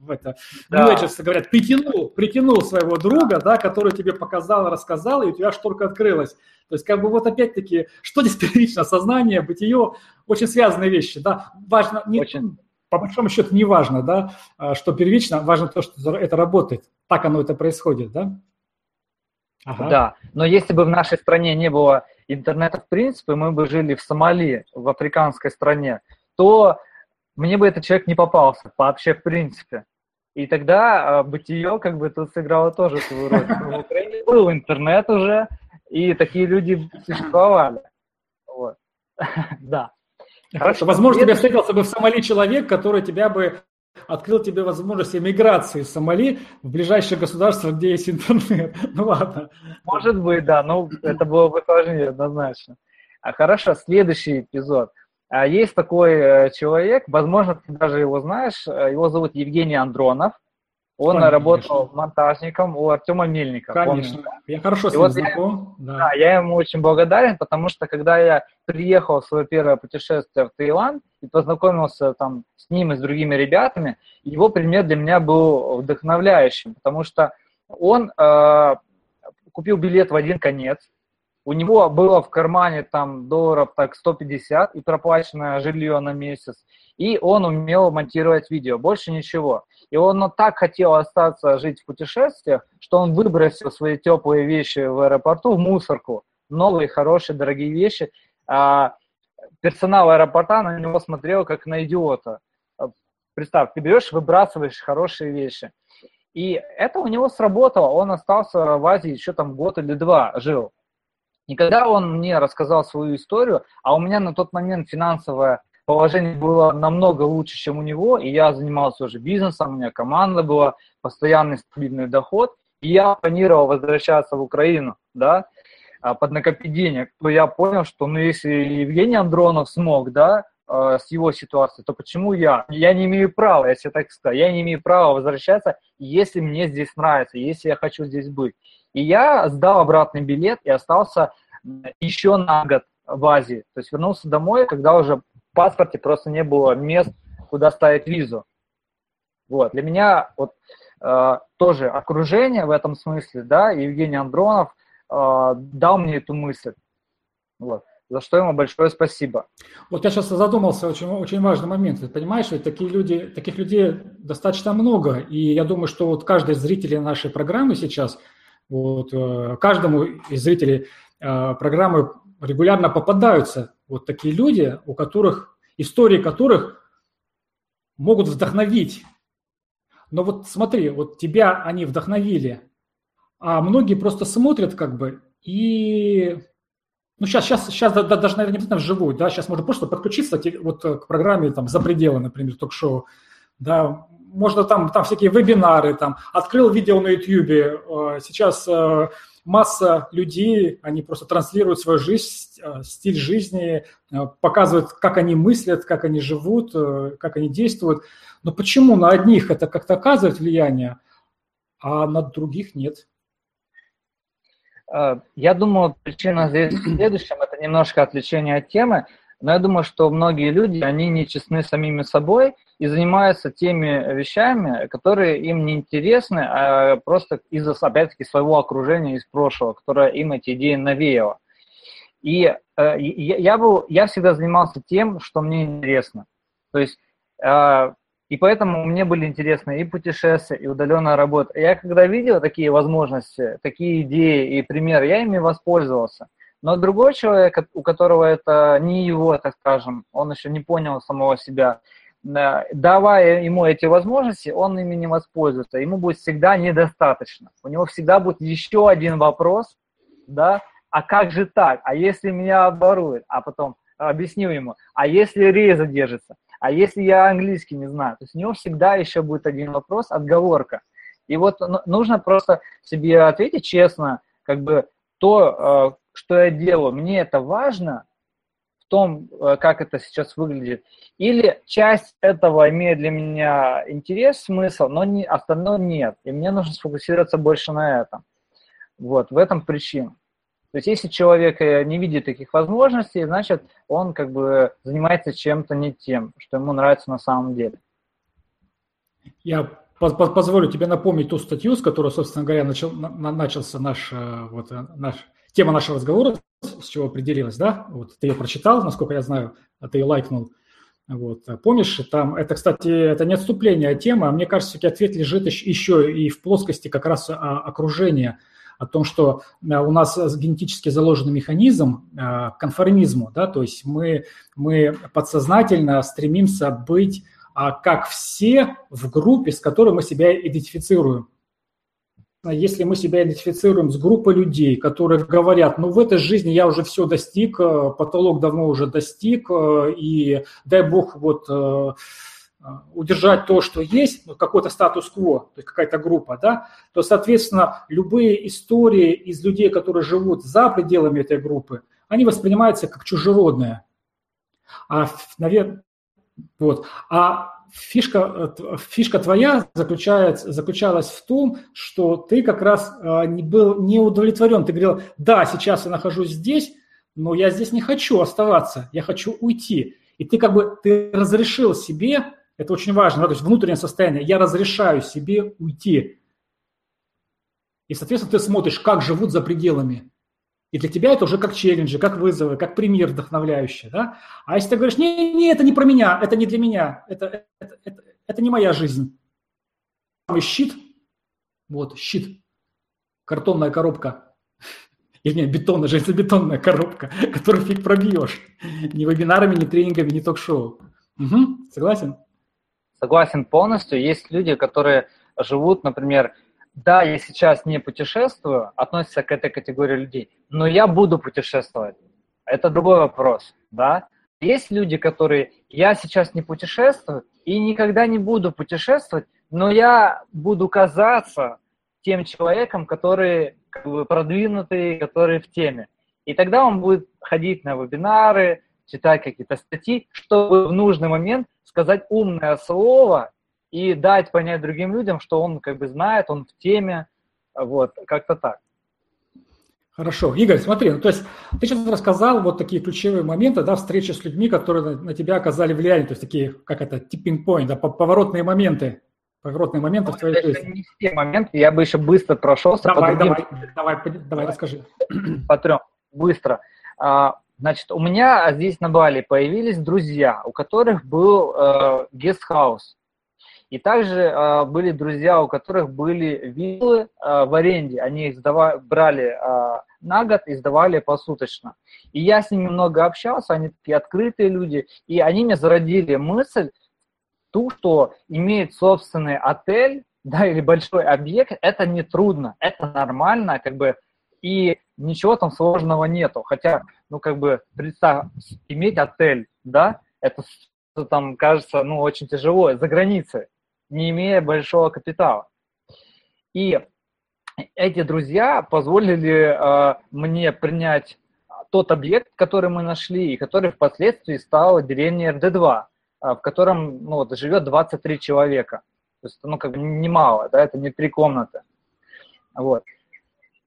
на, это, да. говорят, притянул, притянул своего друга, да, который тебе показал, рассказал, и у тебя шторка открылась. То есть, как бы вот опять-таки, что здесь первично? Сознание, бытие, очень связанные вещи, да. Важно, не, очень. по большому счету, не важно, да, а, что первично, важно то, что это работает. Так оно это происходит, да? Ага. Да, но если бы в нашей стране не было интернета в принципе, мы бы жили в Сомали, в африканской стране, то мне бы этот человек не попался вообще в принципе. И тогда а, бытие как бы тут сыграло тоже свою роль. В Украине был интернет уже, и такие люди существовали. Вот. Да. Хорошо. Возможно, тебе встретился бы в Сомали человек, который тебя бы открыл тебе возможность эмиграции из Сомали в ближайшее государство, где есть интернет. Ну ладно. Может быть, да, но это было бы сложнее однозначно. А хорошо, следующий эпизод. А есть такой э, человек, возможно, ты даже его знаешь, э, его зовут Евгений Андронов. Он Конечно. работал монтажником у Артема Мельника. Конечно, помнишь, я хорошо с ним вот знаком. Я, да. да, я ему очень благодарен, потому что когда я приехал в свое первое путешествие в Таиланд и познакомился там с ним и с другими ребятами, его пример для меня был вдохновляющим, потому что он э, купил билет в один конец, у него было в кармане там долларов так 150 и проплаченное жилье на месяц, и он умел монтировать видео, больше ничего. И он так хотел остаться жить в путешествиях, что он выбросил свои теплые вещи в аэропорту в мусорку, новые, хорошие, дорогие вещи. А персонал аэропорта на него смотрел как на идиота. Представь, ты берешь, выбрасываешь хорошие вещи. И это у него сработало. Он остался в Азии еще там год или два жил. И когда он мне рассказал свою историю, а у меня на тот момент финансовая положение было намного лучше, чем у него, и я занимался уже бизнесом, у меня команда была, постоянный стабильный доход, и я планировал возвращаться в Украину, да, а, под накопить денег, то я понял, что, ну, если Евгений Андронов смог, да, а, с его ситуацией, то почему я? Я не имею права, если так сказать, я не имею права возвращаться, если мне здесь нравится, если я хочу здесь быть. И я сдал обратный билет и остался еще на год в Азии. То есть вернулся домой, когда уже в паспорте просто не было мест, куда ставить визу. Вот. Для меня вот, э, тоже окружение в этом смысле, да, Евгений Андронов э, дал мне эту мысль. Вот. за что ему большое спасибо. Вот я сейчас задумался, очень, очень важный момент. Ты понимаешь, ведь такие люди, таких людей достаточно много, и я думаю, что вот каждый из зрителей нашей программы сейчас, вот э, каждому из зрителей э, программы регулярно попадаются вот такие люди, у которых, истории которых могут вдохновить. Но вот смотри, вот тебя они вдохновили, а многие просто смотрят как бы и ну, сейчас, сейчас, сейчас да, даже, наверное, не обязательно вживую, да, сейчас можно просто подключиться вот к программе там «За пределы», например, ток-шоу, да, можно там, там всякие вебинары, там, открыл видео на YouTube, э, сейчас э, масса людей, они просто транслируют свою жизнь, э, стиль жизни, показывают, как они мыслят, как они живут, как они действуют. Но почему на одних это как-то оказывает влияние, а на других нет? Я думаю, причина здесь в следующем, это немножко отвлечение от темы, но я думаю, что многие люди, они не честны самими собой и занимаются теми вещами, которые им не интересны, а просто из-за, опять-таки, своего окружения из прошлого, которое им эти идеи навеяло. И э, я, был, я всегда занимался тем, что мне интересно. То есть э, и поэтому мне были интересны и путешествия, и удаленная работа. Я когда видел такие возможности, такие идеи и примеры, я ими воспользовался. Но другой человек, у которого это не его, так скажем, он еще не понял самого себя, давая ему эти возможности, он ими не воспользуется. Ему будет всегда недостаточно. У него всегда будет еще один вопрос, да, а как же так? А если меня оборуют? А потом объяснил ему, а если рей задержится? А если я английский не знаю? То есть у него всегда еще будет один вопрос, отговорка. И вот нужно просто себе ответить честно, как бы то, э, что я делаю, мне это важно в том, э, как это сейчас выглядит, или часть этого имеет для меня интерес, смысл, но не, остальное нет, и мне нужно сфокусироваться больше на этом. Вот, в этом причина. То есть если человек э, не видит таких возможностей, значит, он как бы занимается чем-то не тем, что ему нравится на самом деле. Я позволю тебе напомнить ту статью, с которой, собственно говоря, начал, начался наш, э, вот, наш, тема нашего разговора, с чего определилась, да? Вот ты ее прочитал, насколько я знаю, а ты ее лайкнул. Вот. Помнишь, там, это, кстати, это не отступление от темы, а мне кажется, все-таки ответ лежит еще и в плоскости как раз а, окружения – о том, что у нас генетически заложенный механизм э, конформизму, да, то есть мы, мы подсознательно стремимся быть а, как все в группе, с которой мы себя идентифицируем. Если мы себя идентифицируем с группой людей, которые говорят, ну в этой жизни я уже все достиг, э, потолок давно уже достиг, и дай бог вот а, удержать то, что есть, ну, какой-то статус-кво, то есть какая-то группа, да, то, соответственно, любые истории из людей, которые живут за пределами этой группы, они воспринимаются как чужеродные. А, наверное, вот, а фишка, фишка твоя заключается, заключалась в том, что ты как раз а, не был не удовлетворен. Ты говорил, да, сейчас я нахожусь здесь, но я здесь не хочу оставаться, я хочу уйти. И ты как бы ты разрешил себе это очень важно, да, то есть внутреннее состояние. Я разрешаю себе уйти. И, соответственно, ты смотришь, как живут за пределами. И для тебя это уже как челленджи, как вызовы, как пример вдохновляющий. Да? А если ты говоришь, не, не, это не про меня, это не для меня, это, это, это, это не моя жизнь. Щит, вот, щит, картонная коробка, или нет, бетонная, железобетонная коробка, которую фиг пробьешь. Ни вебинарами, ни тренингами, ни ток-шоу. Угу, согласен? Согласен полностью. Есть люди, которые живут, например, да, я сейчас не путешествую, относятся к этой категории людей, но я буду путешествовать. Это другой вопрос, да. Есть люди, которые, я сейчас не путешествую и никогда не буду путешествовать, но я буду казаться тем человеком, который как бы, продвинутый, который в теме. И тогда он будет ходить на вебинары, читать какие-то статьи, чтобы в нужный момент сказать умное слово и дать понять другим людям, что он как бы знает, он в теме, вот, как-то так. Хорошо. Игорь, смотри, ну, то есть ты сейчас рассказал вот такие ключевые моменты, да, встречи с людьми, которые на, на тебя оказали влияние, то есть такие, как это, tipping point, да, поворотные моменты, поворотные моменты ну, в твоей жизни. не все моменты, я бы еще быстро прошелся. Давай, по давай, давай, давай, давай, расскажи. По трем, быстро. А, Значит, у меня здесь на Бали появились друзья, у которых был э, гестхаус. И также э, были друзья, у которых были виллы э, в аренде. Они их сдавали, брали э, на год и сдавали посуточно. И я с ними много общался, они такие открытые люди. И они мне зародили мысль, ту, что иметь собственный отель, да, или большой объект, это не трудно, это нормально, как бы, и ничего там сложного нету. Хотя, ну, как бы, представь, иметь отель, да, это там кажется, ну, очень тяжело за границей, не имея большого капитала. И эти друзья позволили э, мне принять тот объект, который мы нашли, и который впоследствии стал деревней РД-2, э, в котором ну, вот, живет 23 человека. То есть, ну, как бы немало, да, это не три комнаты. Вот.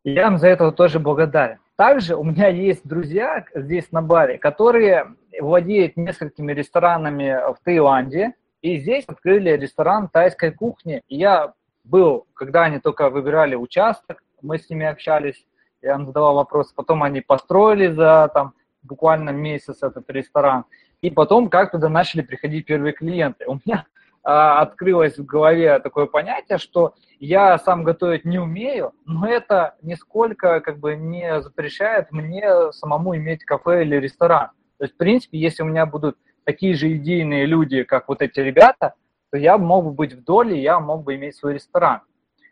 И я им за это тоже благодарен. Также у меня есть друзья здесь на баре, которые владеют несколькими ресторанами в Таиланде, и здесь открыли ресторан тайской кухни. И я был, когда они только выбирали участок, мы с ними общались, я им задавал вопросы, потом они построили за там буквально месяц этот ресторан, и потом как туда начали приходить первые клиенты. У меня а, открылось в голове такое понятие, что я сам готовить не умею, но это нисколько как бы не запрещает мне самому иметь кафе или ресторан. То есть, в принципе, если у меня будут такие же идейные люди, как вот эти ребята, то я мог бы быть в доле, я мог бы иметь свой ресторан.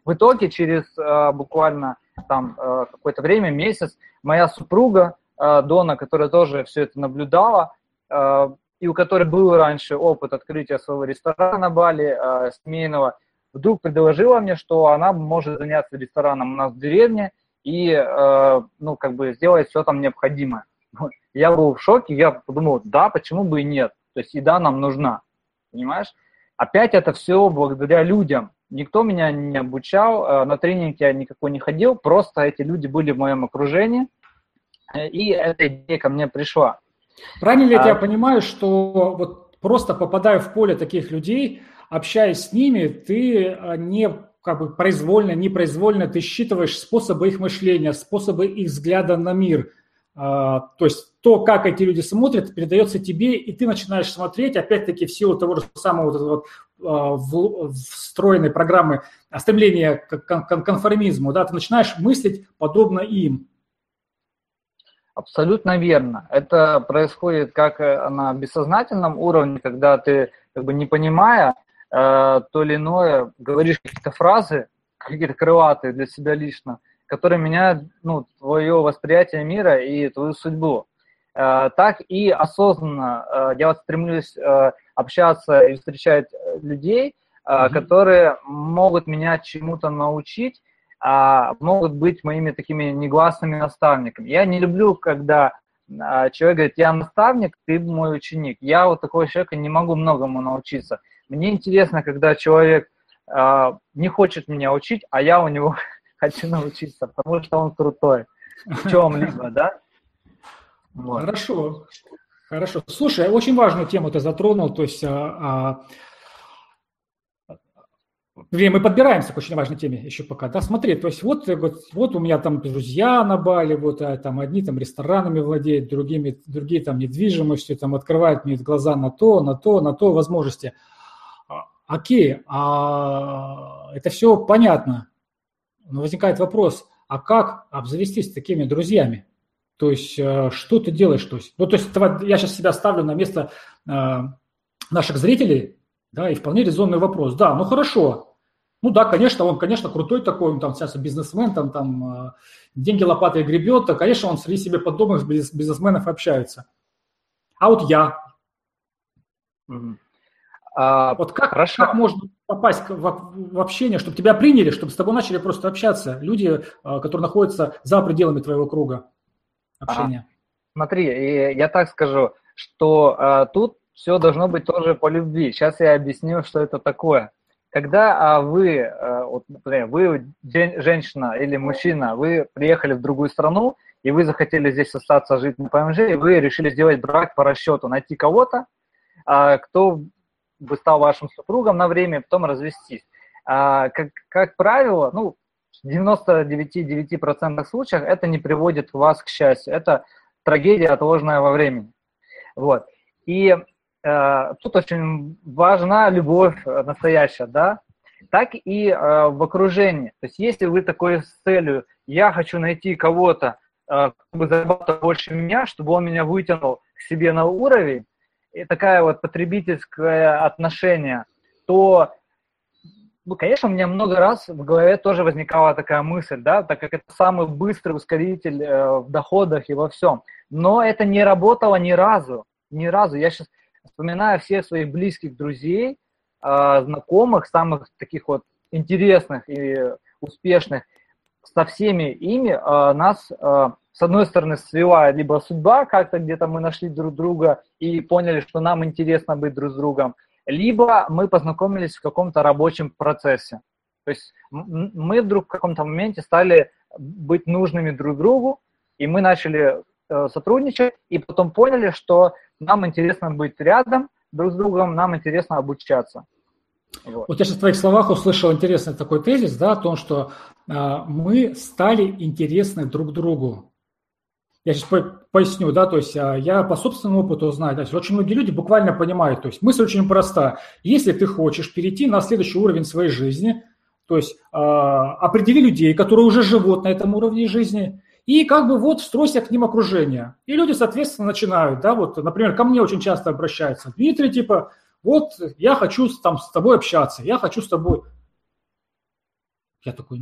В итоге через э, буквально там э, какое-то время, месяц, моя супруга э, Дона, которая тоже все это наблюдала, э, и у которой был раньше опыт открытия своего ресторана на Бали, э, семейного, вдруг предложила мне, что она может заняться рестораном у нас в деревне и, э, ну, как бы сделать все там необходимое. Я был в шоке, я подумал, да, почему бы и нет. То есть еда нам нужна, понимаешь? Опять это все благодаря людям. Никто меня не обучал, э, на тренинг я никакой не ходил, просто эти люди были в моем окружении, э, и эта идея ко мне пришла. Правильно ли я а... тебя понимаю, что вот просто попадая в поле таких людей, общаясь с ними, ты а, не как бы произвольно, непроизвольно, ты считываешь способы их мышления, способы их взгляда на мир. А, то есть то, как эти люди смотрят, передается тебе, и ты начинаешь смотреть, опять-таки, в силу того же самого вот, вот, встроенной программы стремления к конформизму, да, ты начинаешь мыслить подобно им. Абсолютно верно. Это происходит как э, на бессознательном уровне, когда ты, как бы не понимая э, то или иное, говоришь какие-то фразы, какие-то крылатые для себя лично, которые меняют ну, твое восприятие мира и твою судьбу. Э, так и осознанно э, я вот стремлюсь э, общаться и встречать людей, mm-hmm. которые могут меня чему-то научить, а, могут быть моими такими негласными наставниками. Я не люблю, когда человек говорит, я наставник, ты мой ученик. Я вот такого человека не могу многому научиться. Мне интересно, когда человек не хочет меня учить, а я у него хочу научиться, потому что он крутой в чем-либо, да? Вот. Хорошо, хорошо. Слушай, очень важную тему ты затронул, то есть а, мы подбираемся к очень важной теме еще пока. Да, смотри, то есть вот, вот, вот у меня там друзья на Бали, вот а, там одни там ресторанами владеют, другими, другие там недвижимостью, там открывают мне глаза на то, на то, на то возможности. А, окей, а это все понятно. Но возникает вопрос, а как обзавестись такими друзьями? То есть, э, что ты делаешь? То есть, ну, то есть, я сейчас себя ставлю на место э, наших зрителей, да, и вполне резонный вопрос. Да, ну хорошо. Ну да, конечно, он, конечно, крутой такой, он там сейчас бизнесмен, там, там э, деньги лопатой гребет, а, конечно, он среди себе подобных бизнесменов общается. А вот я. А, вот как, хорошо. как можно попасть в, общение, чтобы тебя приняли, чтобы с тобой начали просто общаться люди, э, которые находятся за пределами твоего круга общения? А, смотри, я так скажу, что а, тут все должно быть тоже по любви. Сейчас я объясню, что это такое. Когда а, вы, а, вот, например, вы женщина или мужчина, вы приехали в другую страну, и вы захотели здесь остаться жить на ПМЖ, и вы решили сделать брак по расчету, найти кого-то, а, кто бы стал вашим супругом на время, потом развестись. А, как, как правило, ну, в 99,9% случаев это не приводит вас к счастью. Это трагедия, отложенная во времени. Вот. И э, тут очень важна любовь настоящая, да, так и э, в окружении. То есть если вы такой с целью, я хочу найти кого-то, э, чтобы зарабатывать больше меня, чтобы он меня вытянул к себе на уровень, и такая вот потребительское отношение, то, ну, конечно, у меня много раз в голове тоже возникала такая мысль, да, так как это самый быстрый ускоритель э, в доходах и во всем. Но это не работало ни разу, ни разу. Я сейчас вспоминаю всех своих близких друзей, э, знакомых, самых таких вот интересных и успешных, со всеми ими э, нас э, с одной стороны, свела либо судьба, как-то где-то мы нашли друг друга и поняли, что нам интересно быть друг с другом, либо мы познакомились в каком-то рабочем процессе. То есть мы вдруг в каком-то моменте стали быть нужными друг другу, и мы начали э, сотрудничать, и потом поняли, что нам интересно быть рядом друг с другом, нам интересно обучаться. Вот. вот я сейчас в твоих словах услышал интересный такой тезис, да, о том, что э, мы стали интересны друг другу. Я сейчас поясню, да, то есть а, я по собственному опыту знаю, да, очень многие люди буквально понимают, то есть мысль очень проста. Если ты хочешь перейти на следующий уровень своей жизни, то есть э, определи людей, которые уже живут на этом уровне жизни, и как бы вот стройся к ним окружение. И люди, соответственно, начинают, да, вот, например, ко мне очень часто обращаются, Дмитрий, типа, вот я хочу там с тобой общаться, я хочу с тобой. Я такой,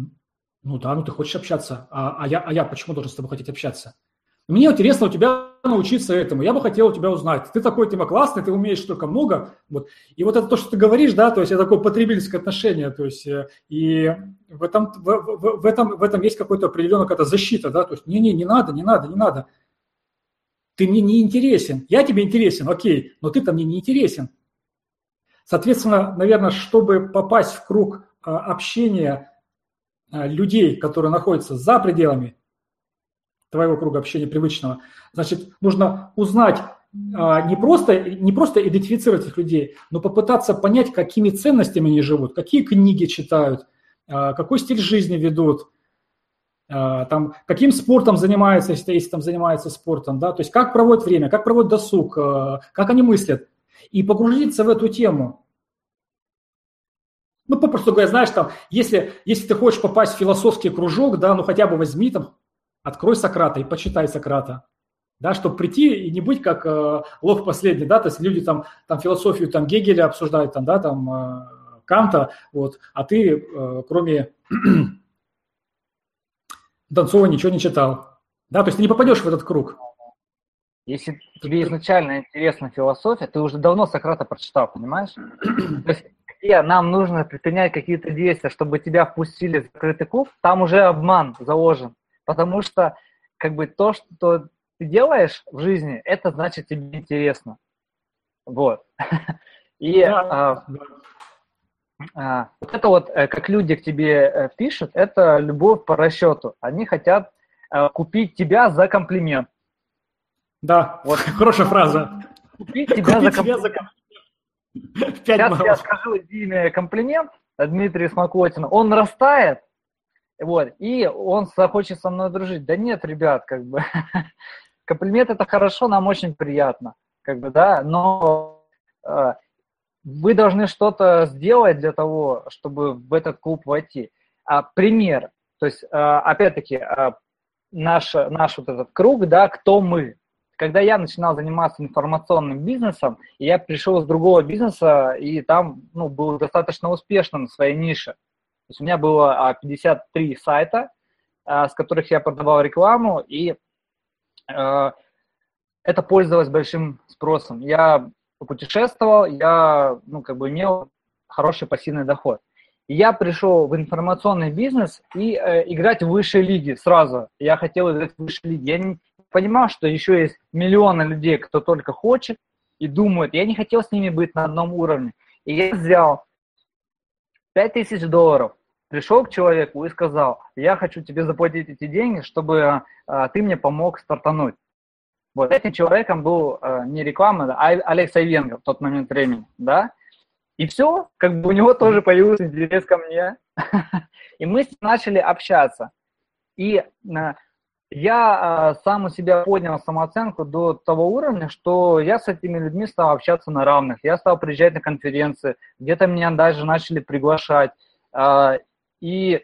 ну да, ну ты хочешь общаться, а, а, я, а я почему должен с тобой хотеть общаться? Мне интересно у тебя научиться этому. Я бы хотел у тебя узнать. Ты такой тема классный, ты умеешь столько много. Вот. И вот это то, что ты говоришь, да, то есть это такое потребительское отношение, то есть э, и в этом, в, в, в этом, в этом есть какой-то определенная какая-то защита, да, то есть не-не, не надо, не надо, не надо. Ты мне не интересен, я тебе интересен, окей, но ты-то мне не интересен. Соответственно, наверное, чтобы попасть в круг а, общения а, людей, которые находятся за пределами твоего круга общения привычного. Значит, нужно узнать а, не просто, не просто идентифицировать этих людей, но попытаться понять, какими ценностями они живут, какие книги читают, какой стиль жизни ведут, там, каким спортом занимаются, если, если там занимаются спортом, да, то есть как проводят время, как проводят досуг, как они мыслят, и погрузиться в эту тему. Ну, попросту говоря, знаешь, там, если, если ты хочешь попасть в философский кружок, да, ну хотя бы возьми там открой Сократа и почитай Сократа, да, чтобы прийти и не быть как э, лох последний, да, то есть люди там, там философию там Гегеля обсуждают, там, да, там э, Канта, вот, а ты э, кроме Донцова ничего не читал, да, то есть ты не попадешь в этот круг. Если тебе изначально интересна философия, ты уже давно Сократа прочитал, понимаешь? То есть нам нужно предпринять какие-то действия, чтобы тебя впустили в закрытый клуб, там уже обман заложен. Потому что как бы то, что ты делаешь в жизни, это значит тебе интересно. Вот. И да, а, а, вот это вот, э, как люди к тебе э, пишут, это любовь по расчету. Они хотят а, купить тебя за комплимент. Да, вот хорошая фраза. Купить тебя за комплимент. Сейчас я скажу Диме комплимент, Дмитрий Смокотин, он растает, вот, и он захочет со мной дружить. Да нет, ребят, как бы, комплимент это хорошо, нам очень приятно, как бы, да, но э, вы должны что-то сделать для того, чтобы в этот клуб войти. А, пример, то есть, э, опять-таки, э, наш, наш вот этот круг, да, кто мы. Когда я начинал заниматься информационным бизнесом, я пришел с другого бизнеса, и там ну, был достаточно успешным в своей нише. То есть у меня было 53 а, сайта, а, с которых я продавал рекламу, и а, это пользовалось большим спросом. Я путешествовал, я ну, как бы имел хороший пассивный доход. Я пришел в информационный бизнес и э, играть в высшей лиге сразу. Я хотел играть в высшей лиге. Я не понимал, что еще есть миллионы людей, кто только хочет и думает. Я не хотел с ними быть на одном уровне. И я взял 5000 долларов, пришел к человеку и сказал, я хочу тебе заплатить эти деньги, чтобы а, ты мне помог стартануть. Вот этим человеком был а, не реклама, а Алекс Айвенго в тот момент времени, да. И все, как бы у него тоже появился интерес ко мне. И мы начали общаться. И а, я э, сам у себя поднял самооценку до того уровня, что я с этими людьми стал общаться на равных. Я стал приезжать на конференции, где-то меня даже начали приглашать. Э, и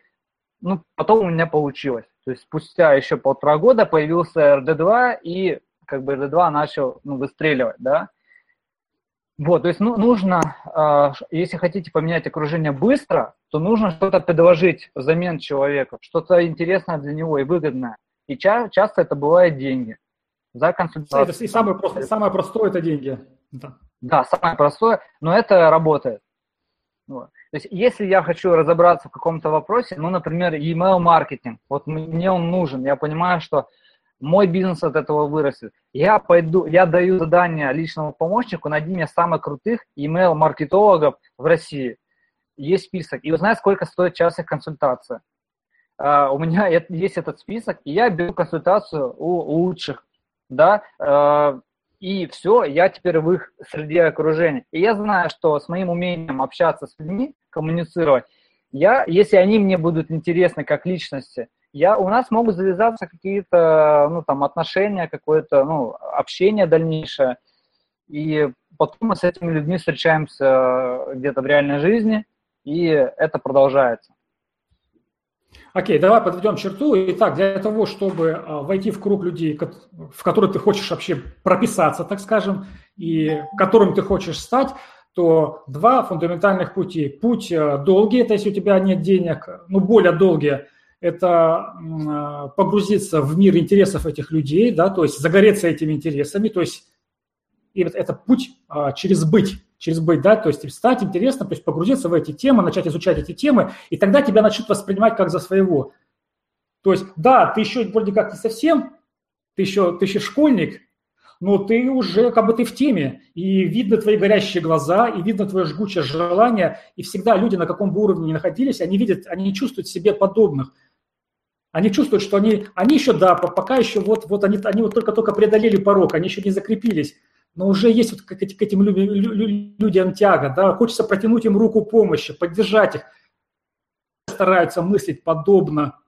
ну, потом у меня получилось. То есть спустя еще полтора года появился RD2, и как бы RD2 начал ну, выстреливать, да. Вот, то есть ну, нужно, э, если хотите поменять окружение быстро, то нужно что-то предложить взамен человеку, что-то интересное для него и выгодное. И ча- часто это бывает деньги за консультацию. И самое, просто, самое простое – это деньги. Да. да, самое простое, но это работает. Вот. То есть, если я хочу разобраться в каком-то вопросе, ну, например, email маркетинг, вот мне он нужен, я понимаю, что мой бизнес от этого вырастет. Я пойду, я даю задание личному помощнику, найди мне самых крутых email маркетологов в России. Есть список. И узнай, сколько стоит час их консультация. Uh, у меня есть этот список, и я беру консультацию у лучших, да, uh, и все, я теперь в их среде окружения. И я знаю, что с моим умением общаться с людьми, коммуницировать, я, если они мне будут интересны как личности, я, у нас могут завязаться какие-то, ну, там, отношения, какое-то, ну, общение дальнейшее, и потом мы с этими людьми встречаемся где-то в реальной жизни, и это продолжается. Окей, давай подведем черту. Итак, для того, чтобы а, войти в круг людей, в который ты хочешь вообще прописаться, так скажем, и которым ты хочешь стать, то два фундаментальных пути. Путь э, долгий, это если у тебя нет денег, ну, более долгий, это а, погрузиться в мир интересов этих людей, да, то есть загореться этими интересами, то есть это путь а, через быть через быть, да, то есть стать интересно, то есть погрузиться в эти темы, начать изучать эти темы, и тогда тебя начнут воспринимать как за своего. То есть, да, ты еще вроде как не совсем, ты еще, ты еще школьник, но ты уже как бы ты в теме, и видно твои горящие глаза, и видно твое жгучее желание, и всегда люди, на каком бы уровне ни находились, они видят, они чувствуют себе подобных. Они чувствуют, что они, они еще, да, пока еще вот, вот они, они вот только-только преодолели порог, они еще не закрепились но уже есть вот к этим людям тяга, да, хочется протянуть им руку помощи, поддержать их, стараются мыслить подобно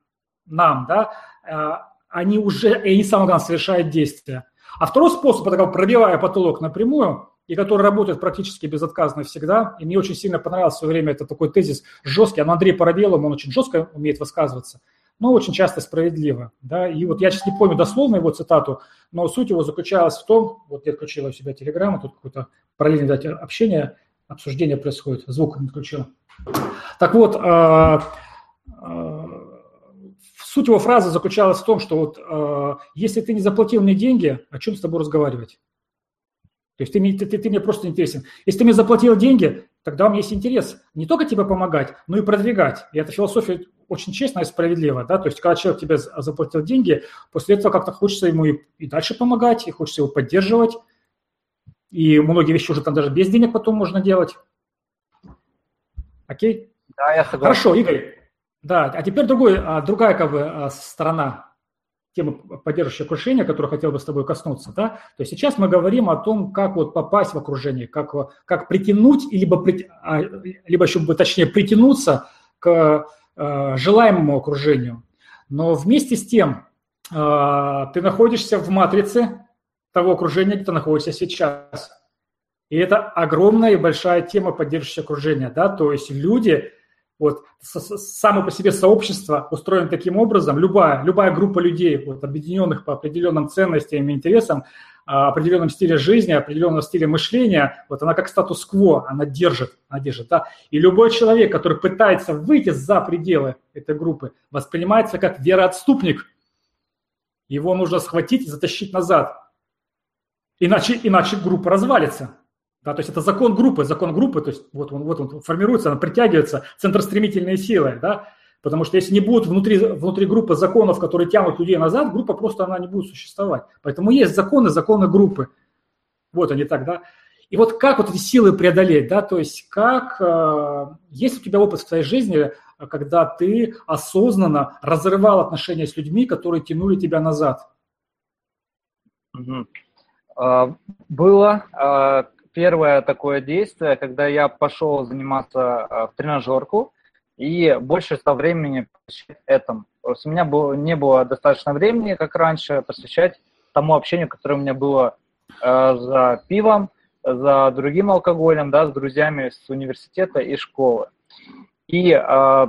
нам, да, а, они уже, и они, самое главное, совершают действия. А второй способ, это как пробивая потолок напрямую, и который работает практически безотказно всегда, и мне очень сильно понравился в свое время, это такой тезис жесткий, а Андрей Парабелов, он очень жестко умеет высказываться – но очень часто справедливо. Да? И вот я сейчас не помню дословно его цитату, но суть его заключалась в том, вот я отключил у себя телеграмму, тут какое-то параллельное общение, обсуждение происходит, звук не включил. Так вот, а, а, суть его фразы заключалась в том, что вот а, если ты не заплатил мне деньги, о чем с тобой разговаривать? То есть ты, ты, ты, ты мне просто интересен. Если ты мне заплатил деньги, тогда у меня есть интерес не только тебе помогать, но и продвигать. И эта философия очень честная и справедливая. Да? То есть когда человек тебе заплатил деньги, после этого как-то хочется ему и, и дальше помогать, и хочется его поддерживать. И многие вещи уже там даже без денег потом можно делать. Окей? Да, я согласен. Хорошо, Игорь. Да, а теперь другой, а, другая как бы а, сторона темы поддерживающего окружения, которую хотел бы с тобой коснуться, да, то есть сейчас мы говорим о том, как вот попасть в окружение, как, как притянуть, либо, а, либо еще бы точнее притянуться к желаемому окружению. Но вместе с тем э, ты находишься в матрице того окружения, где ты находишься сейчас. И это огромная и большая тема поддерживающего окружения, да, то есть люди, вот само по себе сообщество устроено таким образом, любая, любая группа людей, вот, объединенных по определенным ценностям и интересам, определенном стиле жизни, определенном стиле мышления, вот она как статус-кво, она держит, она держит, да. И любой человек, который пытается выйти за пределы этой группы, воспринимается как вероотступник. Его нужно схватить и затащить назад. Иначе, иначе группа развалится. Да, то есть это закон группы, закон группы, то есть вот он, вот он формируется, она притягивается, центростремительные силы, да, потому что если не будет внутри, внутри группы законов, которые тянут людей назад, группа просто она не будет существовать. Поэтому есть законы, законы группы. Вот они так, да. И вот как вот эти силы преодолеть, да, то есть как, э, есть у тебя опыт в твоей жизни, когда ты осознанно разрывал отношения с людьми, которые тянули тебя назад? Угу. Было. А, первое такое действие, когда я пошел заниматься а, в тренажерку, и больше стал времени посвящать этому. У меня было, не было достаточно времени, как раньше, посвящать тому общению, которое у меня было э, за пивом, за другим алкоголем, да, с друзьями с университета и школы. И э,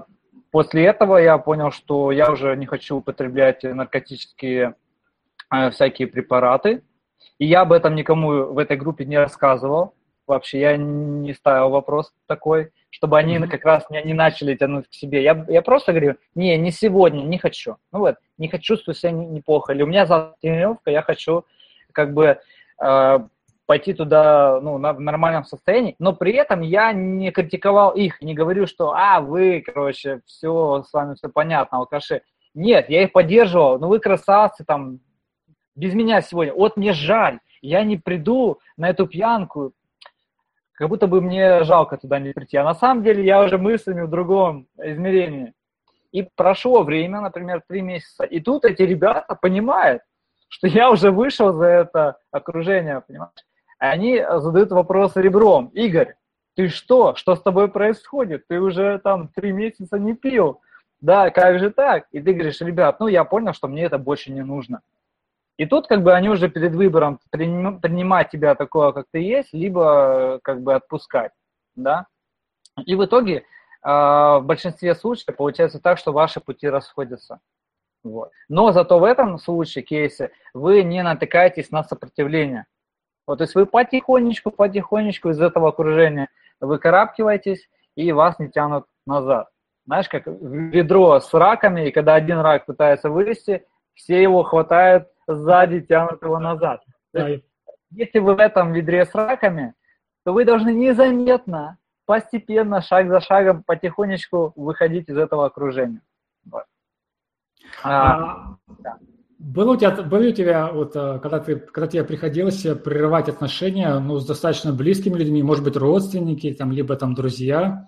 после этого я понял, что я уже не хочу употреблять наркотические э, всякие препараты. И я об этом никому в этой группе не рассказывал. Вообще я не ставил вопрос такой, чтобы они как раз не, не начали тянуть к себе. Я, я просто говорю, не, не сегодня, не хочу. Ну вот, не хочу чувствую себя неплохо. Или у меня завтра тренировка, я хочу как бы э, пойти туда ну, на, в нормальном состоянии, но при этом я не критиковал их, не говорю, что, а, вы, короче, все, с вами все понятно, алкаши. Нет, я их поддерживал, ну вы красавцы, там, без меня сегодня. Вот мне жаль, я не приду на эту пьянку, как будто бы мне жалко туда не прийти. А на самом деле я уже мыслями в другом измерении. И прошло время, например, три месяца, и тут эти ребята понимают, что я уже вышел за это окружение, понимаешь? они задают вопрос ребром. Игорь, ты что? Что с тобой происходит? Ты уже там три месяца не пил. Да, как же так? И ты говоришь, ребят, ну я понял, что мне это больше не нужно. И тут как бы они уже перед выбором принимать тебя такого, как ты есть, либо как бы отпускать, да. И в итоге а, в большинстве случаев получается так, что ваши пути расходятся. Вот. Но зато в этом случае, кейсе, вы не натыкаетесь на сопротивление. Вот, то есть вы потихонечку, потихонечку из этого окружения выкарабкиваетесь, и вас не тянут назад. Знаешь, как ведро с раками, и когда один рак пытается вылезти, все его хватают сзади, тянут его назад. есть, если вы в этом ведре с раками, то вы должны незаметно, постепенно, шаг за шагом, потихонечку выходить из этого окружения. Вот. А, а, да. Было у тебя, были у тебя вот, э, когда, ты, когда тебе приходилось прерывать отношения ну, с достаточно близкими людьми, может быть, родственники, там, либо там друзья?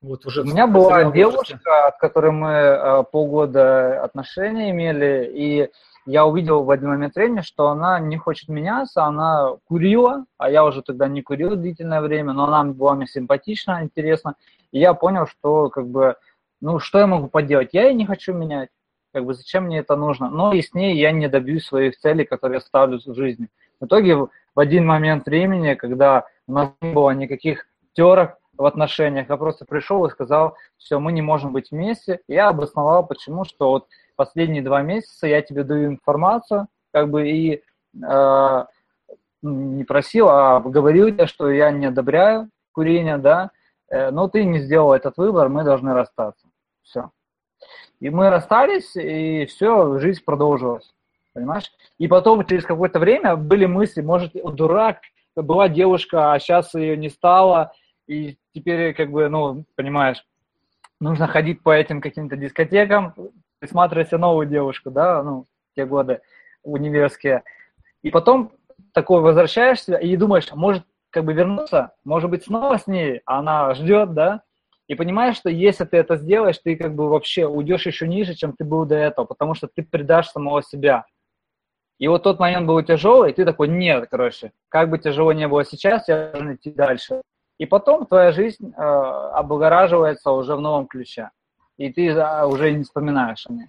Вот уже у меня была девушка, от которой мы э, полгода отношения имели, и я увидел в один момент времени, что она не хочет меняться, она курила, а я уже тогда не курил длительное время, но она была мне симпатична, интересна, и я понял, что как бы, ну, что я могу поделать? Я и не хочу менять как бы зачем мне это нужно. Но и с ней я не добьюсь своих целей, которые я ставлю в жизни. В итоге в один момент времени, когда у нас не было никаких терок в отношениях, я просто пришел и сказал, все, мы не можем быть вместе. Я обосновал, почему, что вот последние два месяца я тебе даю информацию, как бы и э, не просил, а говорил тебе, что я не одобряю курение, да, э, но ты не сделал этот выбор, мы должны расстаться. Все. И мы расстались, и все, жизнь продолжилась. Понимаешь? И потом, через какое-то время, были мысли, может, дурак, была девушка, а сейчас ее не стало, и теперь, как бы, ну, понимаешь, нужно ходить по этим каким-то дискотекам, присматривать новую девушку, да, ну, те годы универские. И потом такой возвращаешься и думаешь, может, как бы вернуться, может быть, снова с ней, а она ждет, да, и понимаешь, что если ты это сделаешь, ты как бы вообще уйдешь еще ниже, чем ты был до этого, потому что ты предашь самого себя. И вот тот момент был тяжелый, и ты такой, нет, короче, как бы тяжело не было сейчас, я должен идти дальше. И потом твоя жизнь э, облагораживается уже в новом ключе, и ты э, уже не вспоминаешь о ней.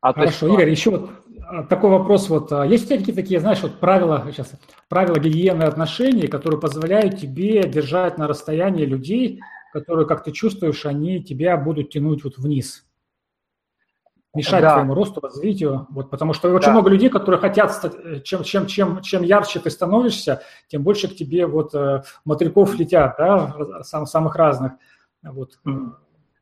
А Хорошо, есть, Игорь, еще вот а, такой вопрос. Вот, а, есть у тебя какие-то такие, знаешь, вот правила, сейчас, правила гигиены отношений, которые позволяют тебе держать на расстоянии людей, которые, как ты чувствуешь, они тебя будут тянуть вот вниз, мешать да. твоему росту, развитию. Вот, потому что очень да. много людей, которые хотят стать, э, чем, чем, чем, чем ярче ты становишься, тем больше к тебе вот э, мотыльков летят, да, сам, самых разных. Вот.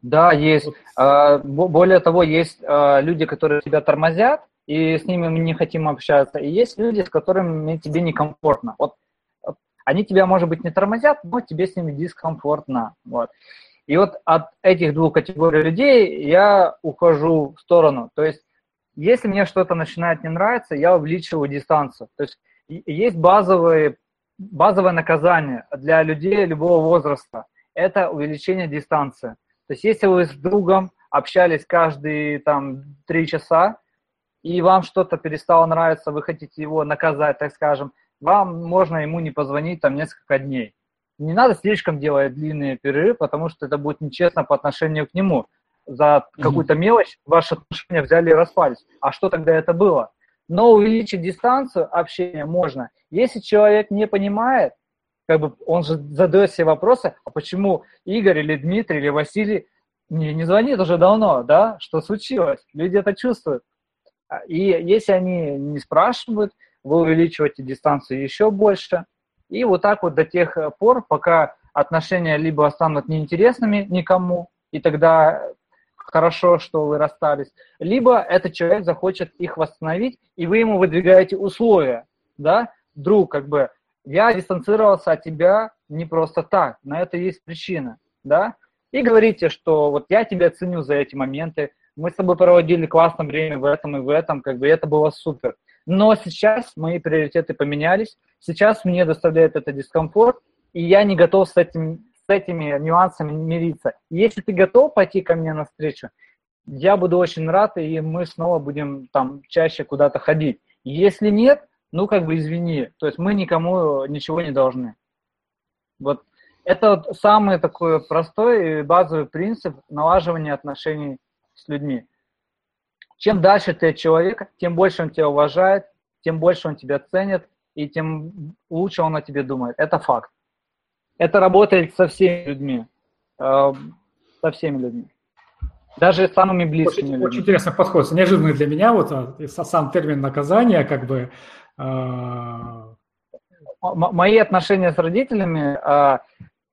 Да, есть. Вот. Более того, есть а, люди, которые тебя тормозят, и с ними мы не хотим общаться. И есть люди, с которыми тебе некомфортно. Вот они тебя, может быть, не тормозят, но тебе с ними дискомфортно. Вот. И вот от этих двух категорий людей я ухожу в сторону. То есть, если мне что-то начинает не нравиться, я увеличиваю дистанцию. То есть, есть базовые, базовое наказание для людей любого возраста. Это увеличение дистанции. То есть, если вы с другом общались каждые там три часа, и вам что-то перестало нравиться, вы хотите его наказать, так скажем, вам можно ему не позвонить там несколько дней. не надо слишком делать длинные перерывы, потому что это будет нечестно по отношению к нему. За какую-то мелочь ваши отношения взяли и распались. А что тогда это было? Но увеличить дистанцию общения можно. Если человек не понимает, как бы он же задает себе вопросы, а почему Игорь или Дмитрий или Василий не, не звонит уже давно, да, что случилось? Люди это чувствуют. И если они не спрашивают, вы увеличиваете дистанцию еще больше. И вот так вот до тех пор, пока отношения либо станут неинтересными никому, и тогда хорошо, что вы расстались, либо этот человек захочет их восстановить, и вы ему выдвигаете условия, да, друг, как бы, я дистанцировался от тебя не просто так, на это есть причина, да, и говорите, что вот я тебя ценю за эти моменты, мы с тобой проводили классное время в этом и в этом, как бы это было супер. Но сейчас мои приоритеты поменялись, сейчас мне доставляет это дискомфорт, и я не готов с, этим, с этими нюансами мириться. Если ты готов пойти ко мне навстречу, я буду очень рад, и мы снова будем там чаще куда-то ходить. Если нет, ну как бы извини, то есть мы никому ничего не должны. Вот это вот самый такой простой и базовый принцип налаживания отношений с людьми. Чем дальше ты от человека, тем больше он тебя уважает, тем больше он тебя ценит, и тем лучше он о тебе думает. Это факт. Это работает со всеми людьми. Э, со всеми людьми. Даже с самыми близкими очень, людьми. Очень интересный подход. Неожиданный для меня вот а, сам термин наказания, как бы... Э... Мои отношения с родителями а,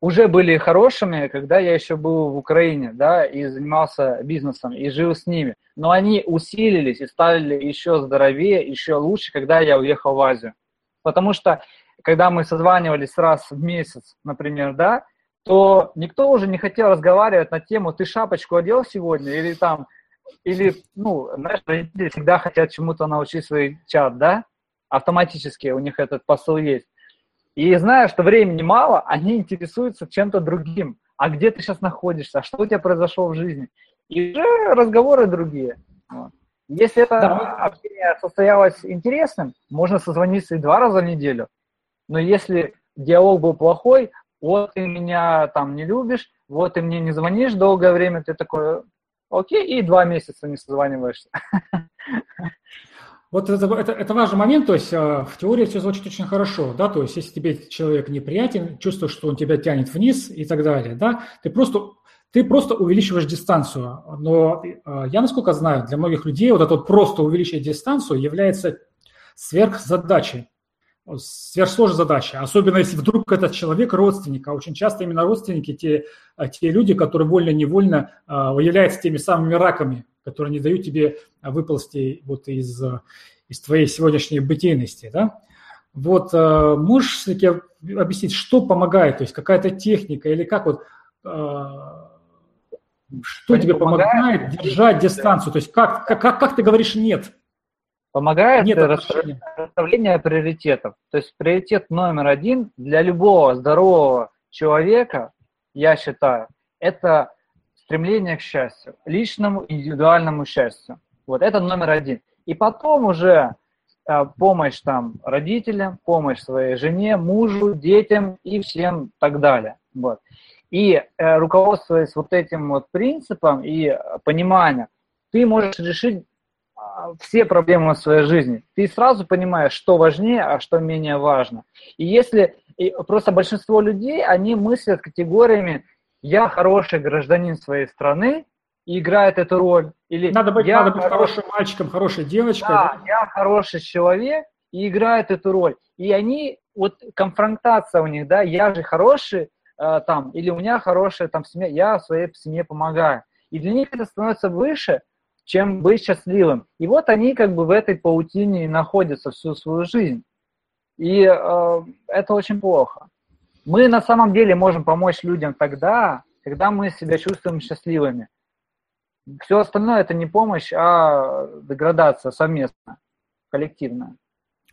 уже были хорошими, когда я еще был в Украине, да, и занимался бизнесом, и жил с ними. Но они усилились и стали еще здоровее, еще лучше, когда я уехал в Азию. Потому что, когда мы созванивались раз в месяц, например, да, то никто уже не хотел разговаривать на тему «ты шапочку одел сегодня?» или там, или, ну, знаешь, родители всегда хотят чему-то научить свой чат, да, автоматически у них этот посыл есть. И зная, что времени мало, они интересуются чем-то другим. А где ты сейчас находишься? А что у тебя произошло в жизни? И уже разговоры другие. Вот. Если это да. общение состоялось интересным, можно созвониться и два раза в неделю. Но если диалог был плохой, вот ты меня там не любишь, вот ты мне не звонишь долгое время, ты такой, окей, и два месяца не созваниваешься. Вот это, это, это важный момент, то есть э, в теории все звучит очень хорошо, да, то есть если тебе человек неприятен, чувствуешь, что он тебя тянет вниз и так далее, да, ты просто, ты просто увеличиваешь дистанцию. Но э, я, насколько знаю, для многих людей вот это вот просто увеличить дистанцию является сверхзадачей, сверхсложной задачей, особенно если вдруг этот человек родственник, а очень часто именно родственники, те, э, те люди, которые вольно-невольно являются теми самыми раками, которые не дают тебе выползти вот из, из твоей сегодняшней бытийности, да? Вот э, можешь все-таки объяснить, что помогает, то есть какая-то техника или как вот, что Они тебе помогает, помогает держать дистанцию, то есть как, как, как, как ты говоришь «нет»? Помогает нет расставление приоритетов. То есть приоритет номер один для любого здорового человека, я считаю, это стремление к счастью, личному индивидуальному счастью. Вот это номер один. И потом уже э, помощь там родителям, помощь своей жене, мужу, детям и всем так далее. Вот. И э, руководствуясь вот этим вот принципом и пониманием, ты можешь решить э, все проблемы в своей жизни. Ты сразу понимаешь, что важнее, а что менее важно. И если и просто большинство людей, они мыслят категориями я хороший гражданин своей страны и играет эту роль. Или надо быть, я надо быть хорошим мальчиком, хорошей девочкой. Да, я хороший человек и играет эту роль. И они, вот конфронтация у них, да, я же хороший э, там, или у меня хорошая там семья, я своей семье помогаю. И для них это становится выше, чем быть счастливым. И вот они как бы в этой паутине находятся всю свою жизнь. И э, это очень плохо. Мы на самом деле можем помочь людям тогда, когда мы себя чувствуем счастливыми. Все остальное это не помощь, а деградация совместно, коллективная.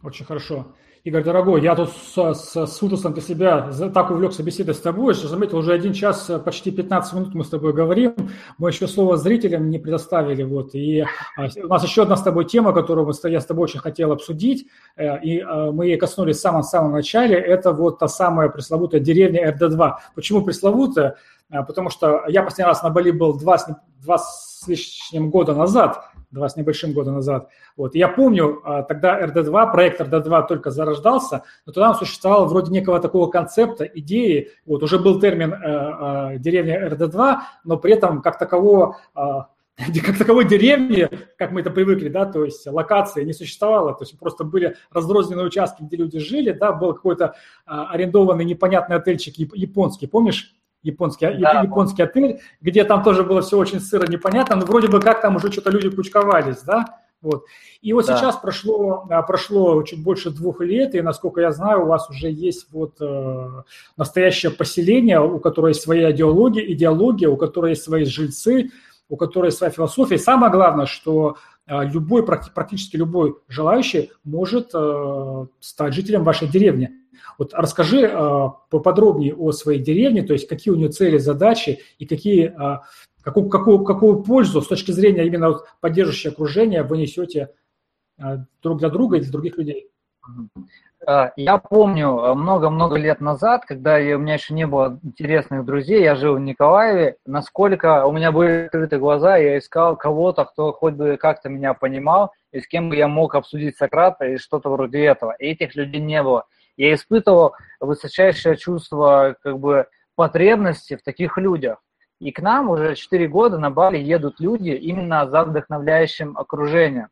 Очень хорошо. Игорь, дорогой, я тут с, с, с ужасом для себя так увлекся беседой с тобой, что, заметил, уже один час, э, почти 15 минут мы с тобой говорим, мы еще слово зрителям не предоставили, вот, и а, у нас еще одна с тобой тема, которую я с тобой очень хотел обсудить, э, и а, мы ей коснулись в самом-самом начале, это вот та самая пресловутая деревня РД-2. Почему пресловутая? Потому что я последний раз на Бали был два два с лишним года назад, два с небольшим года назад. Вот. я помню, а, тогда РД-2, проект РД-2 только зарождался, но тогда он существовал вроде некого такого концепта, идеи. Вот, уже был термин э, э, деревня РД-2, но при этом как такового э, как таковой деревни, как мы это привыкли, да, то есть локации не существовало, то есть просто были разрозненные участки, где люди жили, да, был какой-то а, арендованный непонятный отельчик японский, помнишь? Японский, да. японский отель, где там тоже было все очень сыро, непонятно, но вроде бы как там уже что-то люди кучковались, да, вот. И вот да. сейчас прошло, а, прошло чуть больше двух лет, и, насколько я знаю, у вас уже есть вот э, настоящее поселение, у которого есть своя идеология, идеология, у которой есть свои жильцы, у которой есть своя философия. И самое главное, что э, любой, практически любой желающий может э, стать жителем вашей деревни. Вот расскажи э, поподробнее о своей деревне, то есть какие у нее цели, задачи и какие, э, какую, какую, какую пользу с точки зрения именно вот поддерживающего окружения вы несете э, друг для друга и для других людей. Я помню много-много лет назад, когда у меня еще не было интересных друзей, я жил в Николаеве, насколько у меня были открыты глаза, я искал кого-то, кто хоть бы как-то меня понимал, и с кем бы я мог обсудить Сократа и что-то вроде этого. И этих людей не было я испытывал высочайшее чувство как бы потребности в таких людях. И к нам уже 4 года на Бали едут люди именно за вдохновляющим окружением.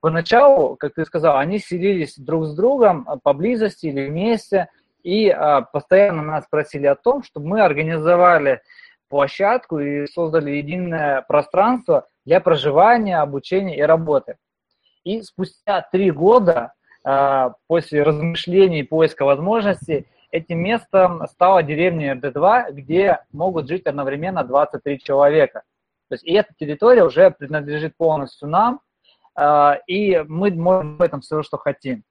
Поначалу, как ты сказал, они селились друг с другом поблизости или вместе, и а, постоянно нас просили о том, чтобы мы организовали площадку и создали единое пространство для проживания, обучения и работы. И спустя три года а, после размышлений поиска возможностей, этим местом стала деревня РД-2, где могут жить одновременно 23 человека. То есть и эта территория уже принадлежит полностью нам, а, и мы можем в этом все, что хотим.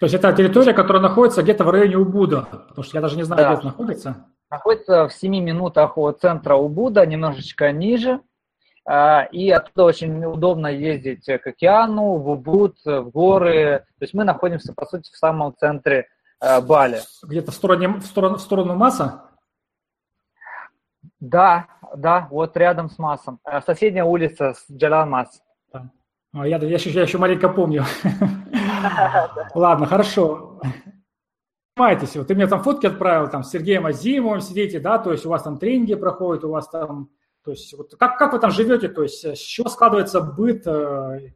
То есть это территория, которая находится где-то в районе Убуда, потому что я даже не знаю, да. где это находится. Находится в 7 минутах от центра Убуда, немножечко ниже. А, и оттуда очень удобно ездить к океану, в Убуд, в горы. То есть мы находимся, по сути, в самом центре а, Бали. Где-то в сторону, в сторону, в сторону Маса? Да, да, вот рядом с Масом. А, соседняя улица с Джалал Мас. Я, я, еще, я еще маленько помню. Ладно, хорошо. Понимаете, вот ты мне там фотки отправил, там с Сергеем Азимовым сидите, да, то есть у вас там тренинги проходят, у вас там то есть вот как, как вы там живете, то есть с чего складывается быт? Э,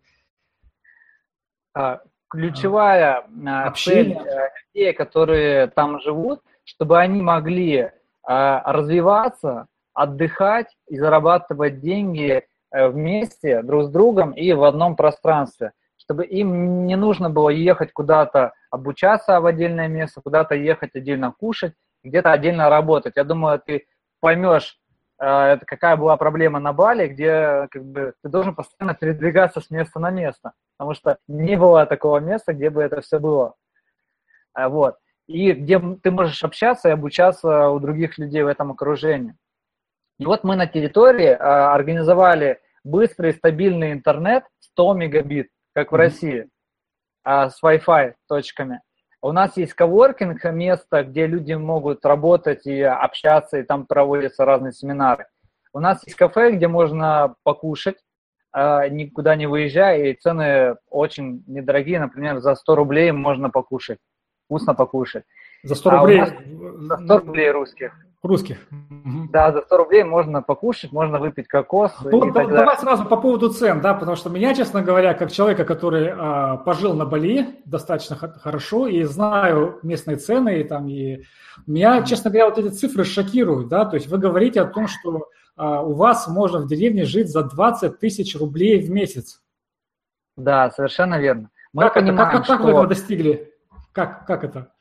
а, ключевая а, общение. цель э, людей, которые там живут, чтобы они могли а, развиваться, отдыхать и зарабатывать деньги э, вместе друг с другом и в одном пространстве, чтобы им не нужно было ехать куда-то обучаться в отдельное место, куда-то ехать отдельно кушать, где-то отдельно работать. Я думаю, ты поймешь это какая была проблема на Бали, где как бы, ты должен постоянно передвигаться с места на место, потому что не было такого места, где бы это все было. А, вот. И где ты можешь общаться и обучаться у других людей в этом окружении. И вот мы на территории а, организовали быстрый стабильный интернет 100 мегабит, как в России, с Wi-Fi точками. У нас есть коворкинг, место, где люди могут работать и общаться, и там проводятся разные семинары. У нас есть кафе, где можно покушать, а, никуда не выезжая, и цены очень недорогие. Например, за 100 рублей можно покушать, вкусно покушать. За 100 рублей? А за 100 рублей русских. Русских. Да, за 100 рублей можно покушать, можно выпить кокос. Ну, и да, так давай сразу по поводу цен, да, потому что меня, честно говоря, как человека, который а, пожил на Бали достаточно хорошо и знаю местные цены, и там, и меня, честно говоря, вот эти цифры шокируют, да, то есть вы говорите о том, что а, у вас можно в деревне жить за 20 тысяч рублей в месяц. Да, совершенно верно. Мы как понимаем, это, как, как, что... вы этого достигли? Как, как это?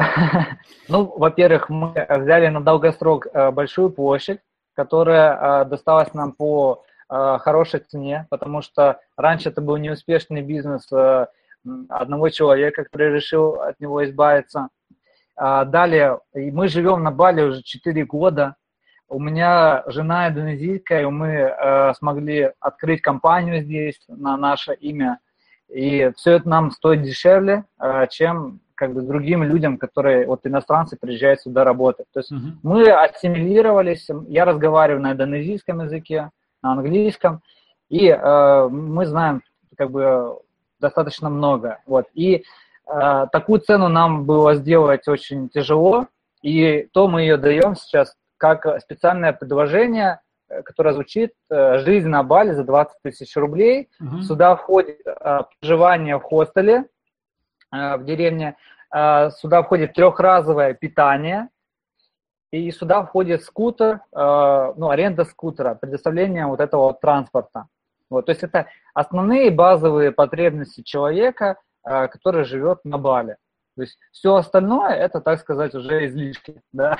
Ну, во-первых, мы взяли на долгосрок э, большую площадь, которая э, досталась нам по э, хорошей цене, потому что раньше это был неуспешный бизнес одного человека, который решил от него избавиться. А далее, мы живем на Бали уже 4 года. У меня жена индонезийская, и мы смогли открыть компанию здесь на наше имя. И все это нам стоит дешевле, чем как бы другим людям, которые, вот иностранцы приезжают сюда работать. То есть uh-huh. мы ассимилировались, я разговариваю на индонезийском языке, на английском, и э, мы знаем как бы достаточно много. Вот. И э, такую цену нам было сделать очень тяжело, и то мы ее даем сейчас как специальное предложение, э, которое звучит э, «Жизнь на Бали за 20 тысяч рублей». Uh-huh. Сюда входит э, проживание в хостеле, в деревне. Э, сюда входит трехразовое питание, и сюда входит скутер, э, ну, аренда скутера, предоставление вот этого транспорта. Вот, то есть это основные базовые потребности человека, который живет на Бали. То есть все остальное это, так сказать, уже излишки. Да?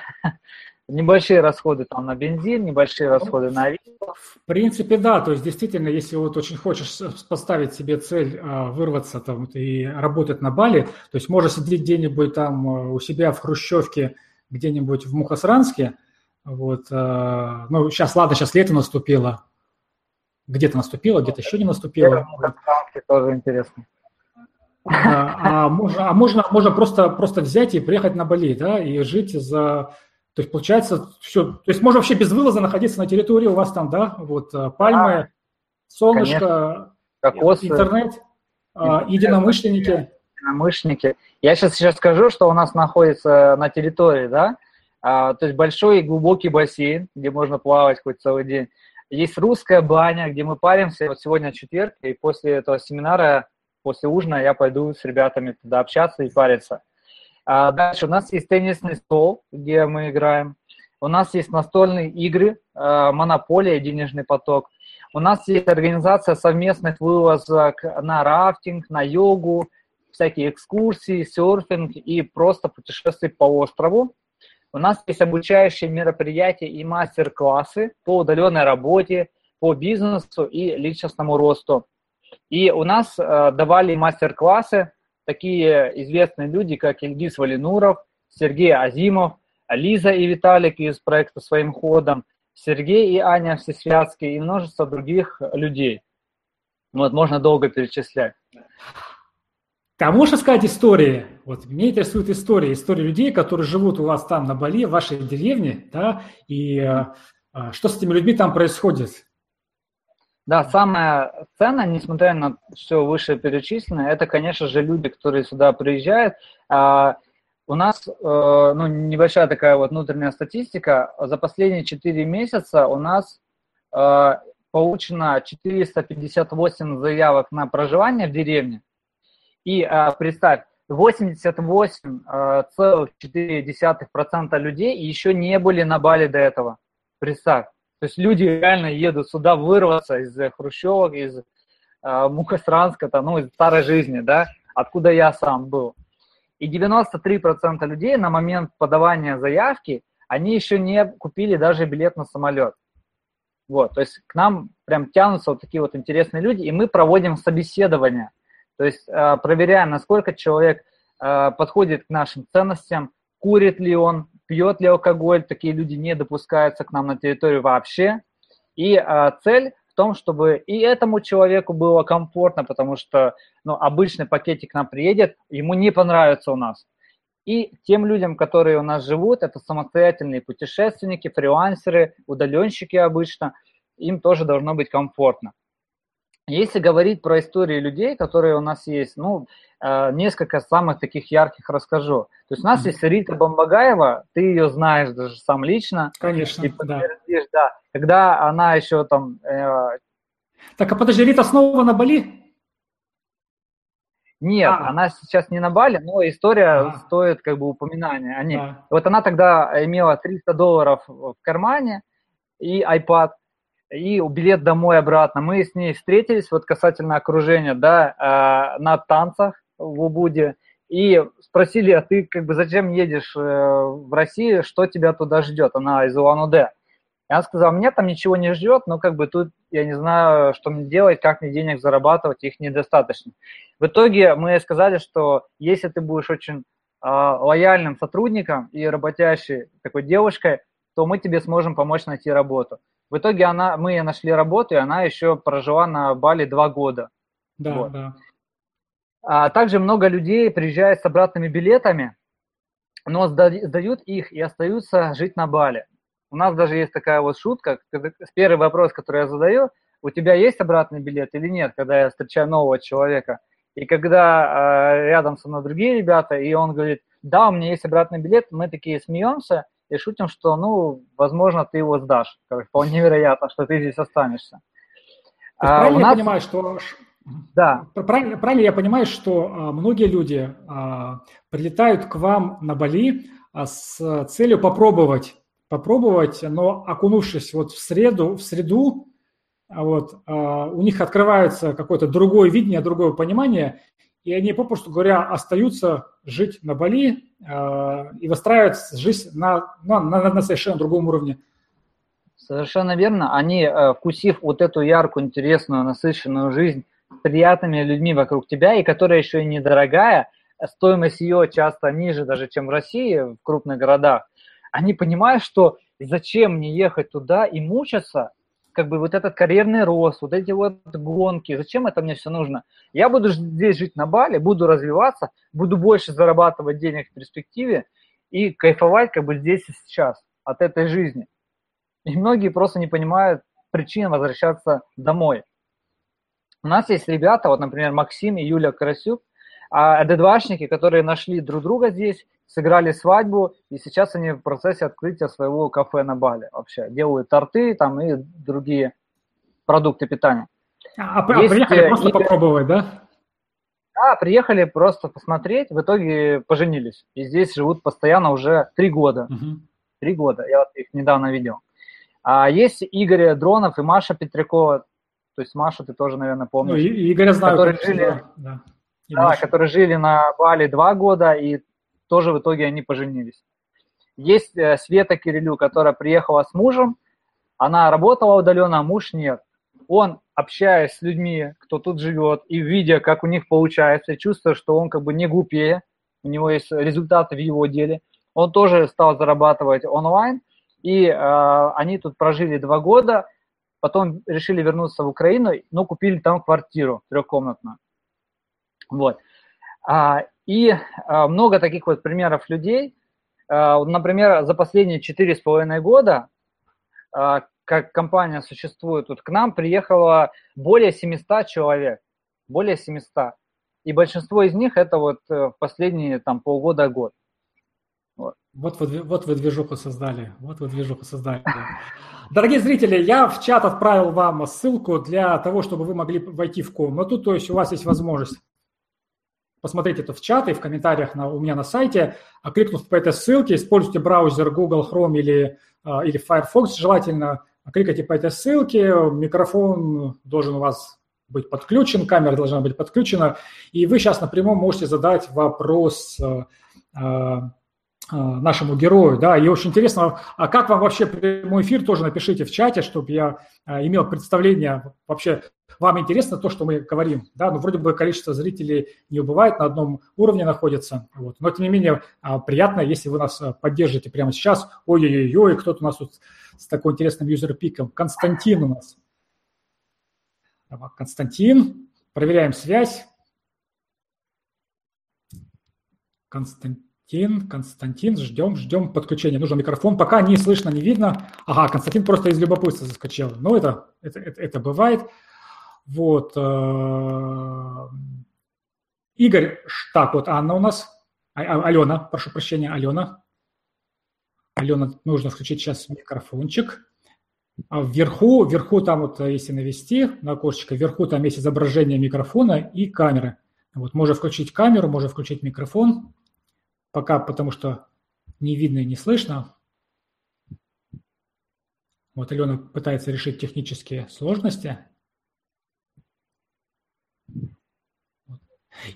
небольшие расходы там на бензин, небольшие ну, расходы на авиа. В принципе, да, то есть действительно, если вот очень хочешь поставить себе цель а, вырваться там и работать на Бали, то есть можешь сидеть где-нибудь там а, у себя в Хрущевке, где-нибудь в Мухосранске, вот, а, ну, сейчас, ладно, сейчас лето наступило, где-то наступило, где-то еще не наступило. Мухосранске тоже интересно. А, а, можно, а можно, можно просто, просто взять и приехать на Бали, да, и жить за то есть, получается, все. То есть, можно вообще без вылаза находиться на территории, у вас там, да, вот э, пальмы, а, солнышко, Кокосы, интернет, а, единомышленники. Единомышленники. Я сейчас, сейчас скажу, что у нас находится на территории, да, а, то есть большой и глубокий бассейн, где можно плавать хоть целый день. Есть русская баня, где мы паримся. Вот сегодня четверг, и после этого семинара, после ужина я пойду с ребятами туда общаться и париться. А дальше у нас есть теннисный стол, где мы играем. У нас есть настольные игры, э, монополия, денежный поток. У нас есть организация совместных вылазок на рафтинг, на йогу, всякие экскурсии, серфинг и просто путешествия по острову. У нас есть обучающие мероприятия и мастер-классы по удаленной работе, по бизнесу и личностному росту. И у нас э, давали мастер-классы такие известные люди, как Ильгиз Валинуров, Сергей Азимов, Лиза и Виталик из проекта «Своим ходом», Сергей и Аня Всесвятские и множество других людей. Вот, можно долго перечислять. А можешь сказать истории? Вот меня интересует история, история людей, которые живут у вас там на Бали, в вашей деревне, да, и э, что с этими людьми там происходит? Да, самое ценное, несмотря на все вышеперечисленное, это, конечно же, люди, которые сюда приезжают. А, у нас э, ну, небольшая такая вот внутренняя статистика. За последние 4 месяца у нас э, получено 458 заявок на проживание в деревне. И э, представь, 88,4% людей еще не были на Бали до этого. Представь. То есть люди реально едут сюда вырваться из хрущевок, из э, Мухосранска, ну, из старой жизни, да, откуда я сам был. И 93% людей на момент подавания заявки, они еще не купили даже билет на самолет. Вот, то есть к нам прям тянутся вот такие вот интересные люди, и мы проводим собеседование. То есть э, проверяем, насколько человек э, подходит к нашим ценностям, курит ли он, пьет ли алкоголь, такие люди не допускаются к нам на территорию вообще. И а, цель в том, чтобы и этому человеку было комфортно, потому что ну, обычный пакетик к нам приедет, ему не понравится у нас. И тем людям, которые у нас живут, это самостоятельные путешественники, фрилансеры, удаленщики обычно, им тоже должно быть комфортно. Если говорить про истории людей, которые у нас есть, ну, э, несколько самых таких ярких расскажу. То есть у нас есть Рита Бомбагаева, ты ее знаешь даже сам лично. Конечно, и да. да. Когда она еще там... Э... Так, а подожди, Рита снова на Бали? Нет, а. она сейчас не на Бали, но история а. стоит как бы упоминания о ней. Вот она тогда имела 300 долларов в кармане и iPad, и билет домой обратно. Мы с ней встретились, вот касательно окружения, да, э, на танцах в Убуде, и спросили, а ты как бы зачем едешь э, в Россию, что тебя туда ждет? Она из Улан-Удэ. Я сказал, меня там ничего не ждет, но как бы тут я не знаю, что мне делать, как мне денег зарабатывать, их недостаточно. В итоге мы сказали, что если ты будешь очень э, лояльным сотрудником и работящей такой девушкой, то мы тебе сможем помочь найти работу. В итоге она, мы нашли работу, и она еще прожила на Бали два года. Да, вот. да. А также много людей приезжают с обратными билетами, но сдают их и остаются жить на Бали. У нас даже есть такая вот шутка, первый вопрос, который я задаю, у тебя есть обратный билет или нет, когда я встречаю нового человека. И когда э, рядом со мной другие ребята, и он говорит, да, у меня есть обратный билет, мы такие смеемся и шутим, что, ну, возможно, ты его сдашь. Как вполне вероятно, что ты здесь останешься. А, правильно нас... я понимаю, что да. Правильно, правильно я понимаю, что а, многие люди а, прилетают к вам на Бали а, с целью попробовать, попробовать, но окунувшись вот в среду, в среду, вот, у них открывается какое-то другое видение, другое понимание, и они, попросту говоря, остаются жить на Бали и выстраивать жизнь на, на, на, на совершенно другом уровне. Совершенно верно. Они, э, вкусив вот эту яркую, интересную, насыщенную жизнь, приятными людьми вокруг тебя, и которая еще и недорогая, стоимость ее часто ниже даже, чем в России, в крупных городах, они понимают, что зачем мне ехать туда и мучаться, как бы вот этот карьерный рост, вот эти вот гонки, зачем это мне все нужно? Я буду здесь жить на Бали, буду развиваться, буду больше зарабатывать денег в перспективе и кайфовать как бы здесь и сейчас от этой жизни. И многие просто не понимают причин возвращаться домой. У нас есть ребята, вот, например, Максим и Юля Карасюк, а ДДВшники, которые нашли друг друга здесь, сыграли свадьбу, и сейчас они в процессе открытия своего кафе на Бали вообще. Делают торты там и другие продукты питания. А, а есть, приехали просто и... попробовать, да? Да, приехали просто посмотреть, в итоге поженились. И здесь живут постоянно уже три года. Угу. Три года, я вот их недавно видел. А есть Игорь Дронов и Маша Петрякова, то есть Машу ты тоже, наверное, помнишь. Ну, Игоря знаю. Которые жили, да, да, которые жили на Бали два года, и тоже в итоге они поженились. Есть э, Света Кирилю, которая приехала с мужем, она работала удаленно, а муж нет. Он, общаясь с людьми, кто тут живет, и видя, как у них получается, чувствуя, что он как бы не глупее, у него есть результаты в его деле, он тоже стал зарабатывать онлайн, и э, они тут прожили два года – потом решили вернуться в Украину, но купили там квартиру трехкомнатную. Вот. А, и а, много таких вот примеров людей. А, например, за последние четыре с половиной года, а, как компания существует, тут к нам приехало более 700 человек. Более 700. И большинство из них это вот э, в последние там полгода-год. Вот. Вот, вот, вот вы движуху создали. Вот вы движуху создали. Дорогие зрители, я в чат отправил вам ссылку для того, чтобы вы могли войти в комнату. То есть у вас есть возможность посмотреть это в чат и в комментариях на, у меня на сайте. А кликнув по этой ссылке, используйте браузер Google Chrome или, а, или Firefox, желательно кликайте по этой ссылке, микрофон должен у вас быть подключен, камера должна быть подключена, и вы сейчас напрямую можете задать вопрос а, нашему герою, да, и очень интересно, а как вам вообще прямой эфир, тоже напишите в чате, чтобы я имел представление, вообще вам интересно то, что мы говорим, да, ну, вроде бы количество зрителей не убывает, на одном уровне находится, вот, но тем не менее а, приятно, если вы нас э, поддержите прямо сейчас, ой-ой-ой, кто-то у нас тут с такой интересным юзер-пиком, Константин у нас, Константин, проверяем связь, Константин, Константин, ждем, ждем подключения. Нужен микрофон. Пока не слышно, не видно. Ага, Константин просто из любопытства заскочил. Ну, это, это, это, это бывает. Вот. Э, Игорь, так, вот Анна у нас. А, а, Алена, прошу прощения, Алена. Алена, нужно включить сейчас микрофончик. А вверху, вверху там вот, если навести на окошечко, вверху там есть изображение микрофона и камеры. Вот, можно включить камеру, можно включить микрофон. Пока потому что не видно и не слышно. Вот Алена пытается решить технические сложности.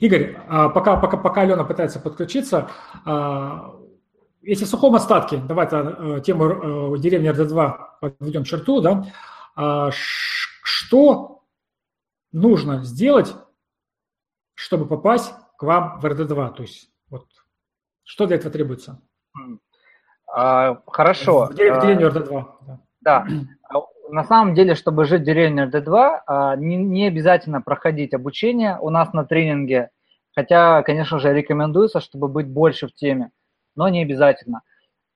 Игорь, а пока, пока, пока Алена пытается подключиться, а, если в сухом остатке, давайте э, тему э, деревни РД-2 подведем черту, да, а, Что нужно сделать, чтобы попасть к вам в РД2? То есть вот что для этого требуется? А, хорошо. В деревне РД2. Да. да. На самом деле, чтобы жить в деревне РД2, а, не, не обязательно проходить обучение у нас на тренинге, хотя, конечно же, рекомендуется, чтобы быть больше в теме, но не обязательно.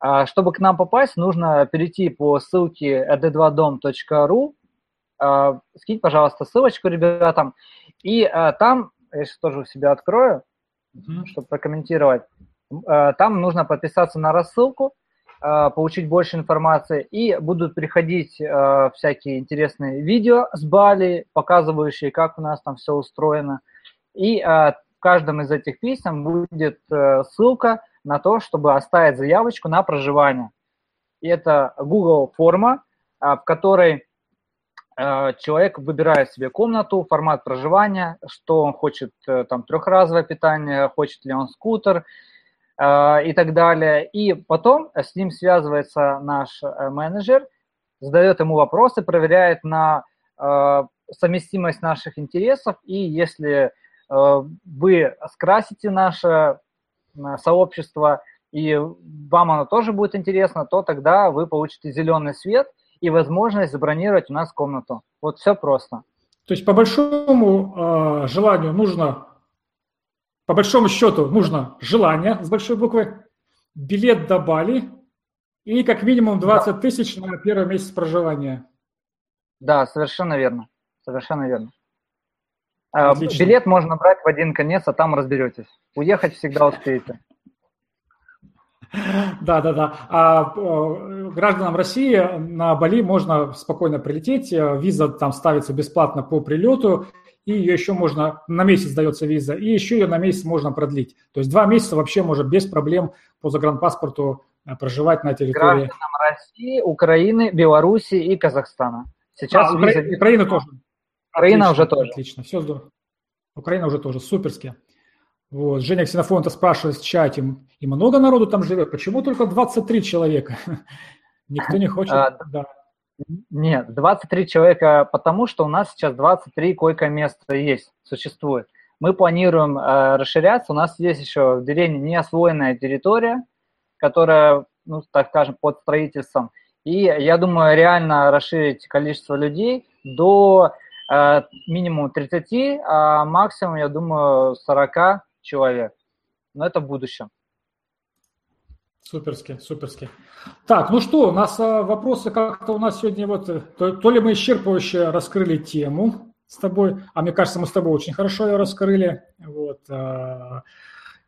А, чтобы к нам попасть, нужно перейти по ссылке rd2dom.ru, а, скинь, пожалуйста, ссылочку ребятам, и там, я сейчас тоже у себя открою, mm-hmm. чтобы прокомментировать, там нужно подписаться на рассылку, получить больше информации, и будут приходить э, всякие интересные видео с Бали, показывающие, как у нас там все устроено. И э, в каждом из этих писем будет ссылка на то, чтобы оставить заявочку на проживание. И это Google форма, в которой человек выбирает себе комнату, формат проживания, что он хочет, там, трехразовое питание, хочет ли он скутер, Э, и так далее. И потом с ним связывается наш э, менеджер, задает ему вопросы, проверяет на э, совместимость наших интересов, и если вы скрасите наше сообщество, и вам оно тоже будет интересно, то тогда вы получите зеленый свет и возможность забронировать у нас комнату. Вот все просто. То есть по большому желанию нужно по большому счету нужно желание с большой буквы, билет до Бали и как минимум 20 да. тысяч на первый месяц проживания. Да, совершенно верно. Совершенно верно. А, Отлично. Билет можно брать в один конец, а там разберетесь. Уехать всегда успеете. Да, да, да. А э, гражданам России на Бали можно спокойно прилететь. Виза там ставится бесплатно по прилету и ее еще можно, на месяц дается виза, и еще ее на месяц можно продлить. То есть два месяца вообще может без проблем по загранпаспорту э, проживать на территории. Гражданам России, Украины, Беларуси и Казахстана. Сейчас а, виза... Украина тоже. Украина отлично, уже тоже. Отлично, все здорово. Украина уже тоже, суперски. Вот. Женя Ксенофонта спрашивает в чате, и много народу там живет, почему только 23 человека? Никто не хочет. А, да. Нет, 23 человека, потому что у нас сейчас 23 койко-места есть, существует. Мы планируем э, расширяться. У нас есть еще в деревне неосвоенная территория, которая, ну, так скажем, под строительством. И я думаю, реально расширить количество людей до э, минимум 30, а максимум, я думаю, 40 человек. Но это в будущем. Суперски, суперски. Так, ну что, у нас а, вопросы как-то у нас сегодня вот, э, то, то ли мы исчерпывающе раскрыли тему с тобой, а мне кажется, мы с тобой очень хорошо ее раскрыли, вот, а,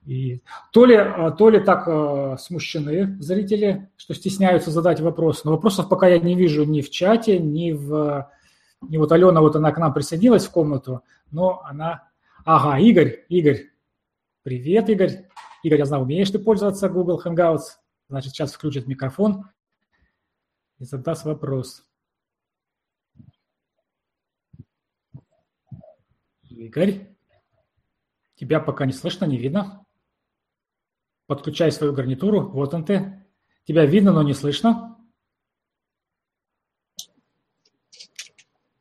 и то ли, а, то ли так смущены зрители, что стесняются задать вопрос, но вопросов пока я не вижу ни в чате, ни в, ни вот Алена, вот она к нам присоединилась в комнату, но она, ага, Игорь, Игорь, привет, Игорь, Игорь, я знаю, умеешь ты пользоваться Google Hangouts? Значит, сейчас включит микрофон и задаст вопрос. Игорь, тебя пока не слышно, не видно. Подключай свою гарнитуру. Вот он ты. Тебя видно, но не слышно.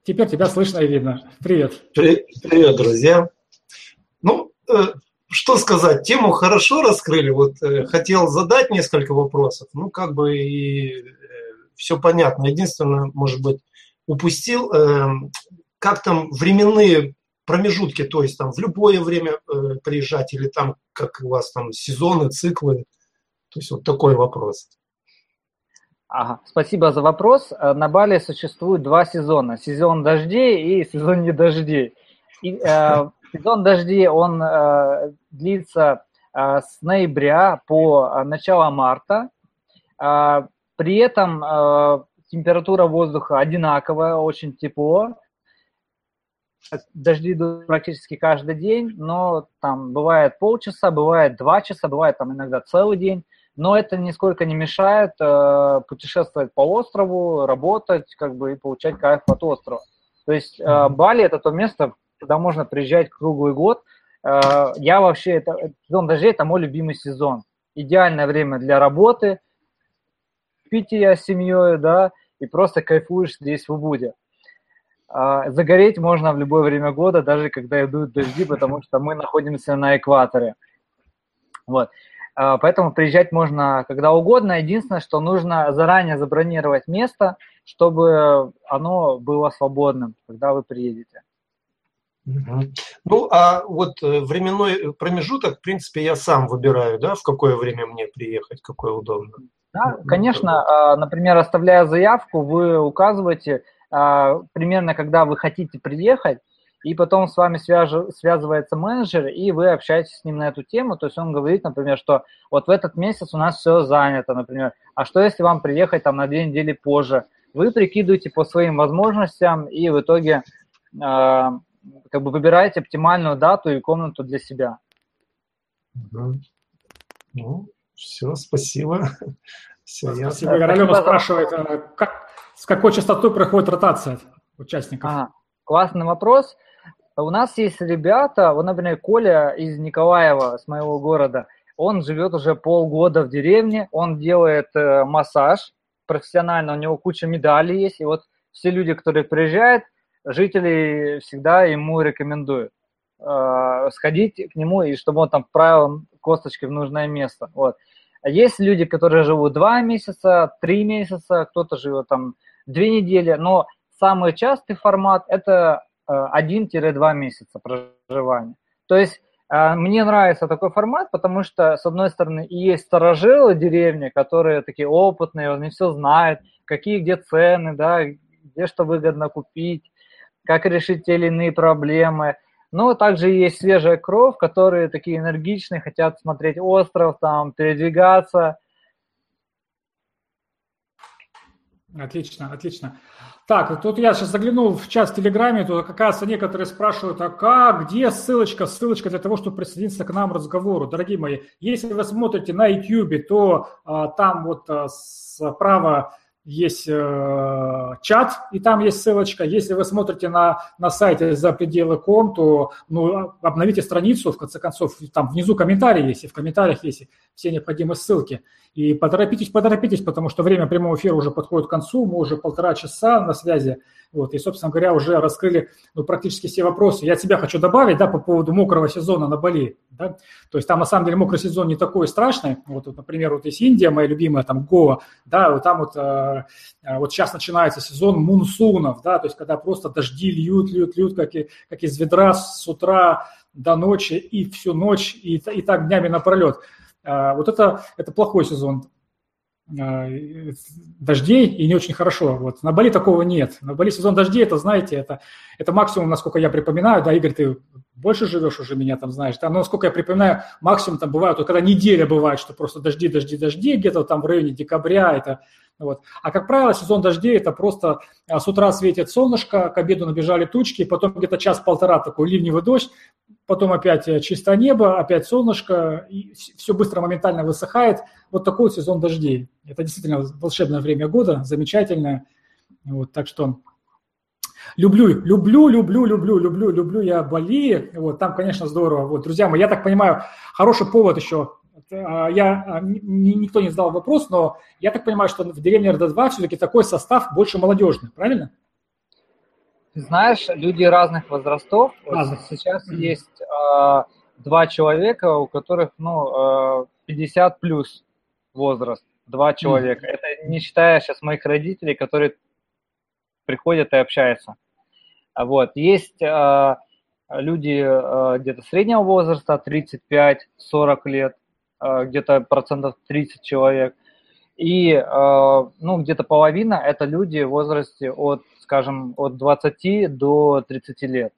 Теперь тебя слышно и видно. Привет. Привет, друзья. Ну, э, что сказать, тему хорошо раскрыли. Вот э, хотел задать несколько вопросов. Ну, как бы и э, все понятно. Единственное, может быть, упустил, э, как там временные промежутки, то есть там в любое время э, приезжать или там, как у вас там сезоны, циклы. То есть вот такой вопрос. Ага, спасибо за вопрос. На Бали существует два сезона. Сезон дождей и сезон не дождей. И, э, Сезон дождей, он э, длится э, с ноября по э, начало марта. Э, при этом э, температура воздуха одинаковая, очень тепло. Дожди идут практически каждый день, но там бывает полчаса, бывает два часа, бывает там иногда целый день. Но это нисколько не мешает э, путешествовать по острову, работать, как бы и получать кайф от острова. То есть э, Бали это то место, туда можно приезжать круглый год. Э, я вообще, это, сезон дождей – это мой любимый сезон. Идеальное время для работы, питья с семьей, да, и просто кайфуешь здесь в Убуде. а, загореть можно в любое время года, даже когда идут дожди, потому что мы находимся на экваторе. Вот. А, поэтому приезжать можно когда угодно. Единственное, что нужно заранее забронировать место, чтобы оно было свободным, когда вы приедете. Ну, а вот э, временной промежуток, в принципе, я сам выбираю, да, в какое время мне приехать, какое удобно. Да, конечно, а, например, оставляя заявку, вы указываете а, примерно, когда вы хотите приехать, и потом с вами свяж... связывается менеджер, и вы общаетесь с ним на эту тему. То есть он говорит, например, что вот в этот месяц у нас все занято, например. А что если вам приехать там на две недели позже? Вы прикидываете по своим возможностям и в итоге э, как бы выбираете оптимальную дату и комнату для себя. Ну, все, спасибо. Все, спасибо. Я... Алена спрашивает, а как, с какой частотой проходит ротация участников? Ага, классный вопрос. У нас есть ребята, вот, например, Коля из Николаева, с моего города, он живет уже полгода в деревне, он делает э, массаж профессионально, у него куча медалей есть, и вот все люди, которые приезжают, жители всегда ему рекомендуют э, сходить к нему, и чтобы он там правил косточки в нужное место. Вот. А есть люди, которые живут два месяца, три месяца, кто-то живет там две недели, но самый частый формат – это 1-2 месяца проживания. То есть э, мне нравится такой формат, потому что, с одной стороны, и есть старожилы деревни, которые такие опытные, они все знают, какие где цены, да, где что выгодно купить, как решить те или иные проблемы. Но также есть свежая кровь, которые такие энергичные, хотят смотреть остров, там, передвигаться. Отлично, отлично. Так, тут я сейчас заглянул в чат в Телеграме, тут, оказывается, некоторые спрашивают, а как, где ссылочка, ссылочка для того, чтобы присоединиться к нам разговору. Дорогие мои, если вы смотрите на YouTube, то а, там вот а, справа есть э, чат, и там есть ссылочка. Если вы смотрите на, на сайте за пределы.ком, то ну, обновите страницу, в конце концов, там внизу комментарии есть, и в комментариях есть все необходимые ссылки. И поторопитесь, поторопитесь, потому что время прямого эфира уже подходит к концу, мы уже полтора часа на связи, вот, и, собственно говоря, уже раскрыли ну, практически все вопросы. Я от себя хочу добавить, да, по поводу мокрого сезона на Бали, да, то есть там, на самом деле, мокрый сезон не такой страшный, вот, вот например, вот есть Индия, моя любимая, там, Гоа, да, вот там вот, э, вот сейчас начинается сезон мунсунов, да, то есть когда просто дожди льют, льют, льют, как, и, как из ведра с утра до ночи и всю ночь, и, и так днями напролет. А, вот это, это плохой сезон дождей и не очень хорошо. Вот. На Бали такого нет. На Бали сезон дождей, это, знаете, это, это максимум, насколько я припоминаю, да, Игорь, ты больше живешь уже меня там, знаешь, да, но насколько я припоминаю, максимум там бывает, вот когда неделя бывает, что просто дожди, дожди, дожди, где-то там в районе декабря, это вот. А как правило, сезон дождей это просто а, с утра светит солнышко, к обеду набежали тучки, потом где-то час-полтора такой ливневый дождь, потом опять э, чистое небо, опять солнышко, и все быстро, моментально высыхает. Вот такой вот сезон дождей. Это действительно волшебное время года, замечательное. Вот, так что люблю, люблю, люблю, люблю, люблю, люблю я Бали. Вот, там, конечно, здорово. Вот, друзья мои, я так понимаю, хороший повод еще. А, я, а, никто не задал вопрос, но я так понимаю, что в деревне РД-2 все-таки такой состав больше молодежный, правильно? знаешь, люди разных возрастов. Разных. сейчас mm-hmm. есть э, два человека, у которых, ну, э, 50 плюс возраст. Два человека. Mm-hmm. Это не считая сейчас моих родителей, которые приходят и общаются. Вот. Есть э, люди э, где-то среднего возраста, 35-40 лет, э, где-то процентов 30 человек. И, э, ну, где-то половина – это люди в возрасте от скажем, от 20 до 30 лет.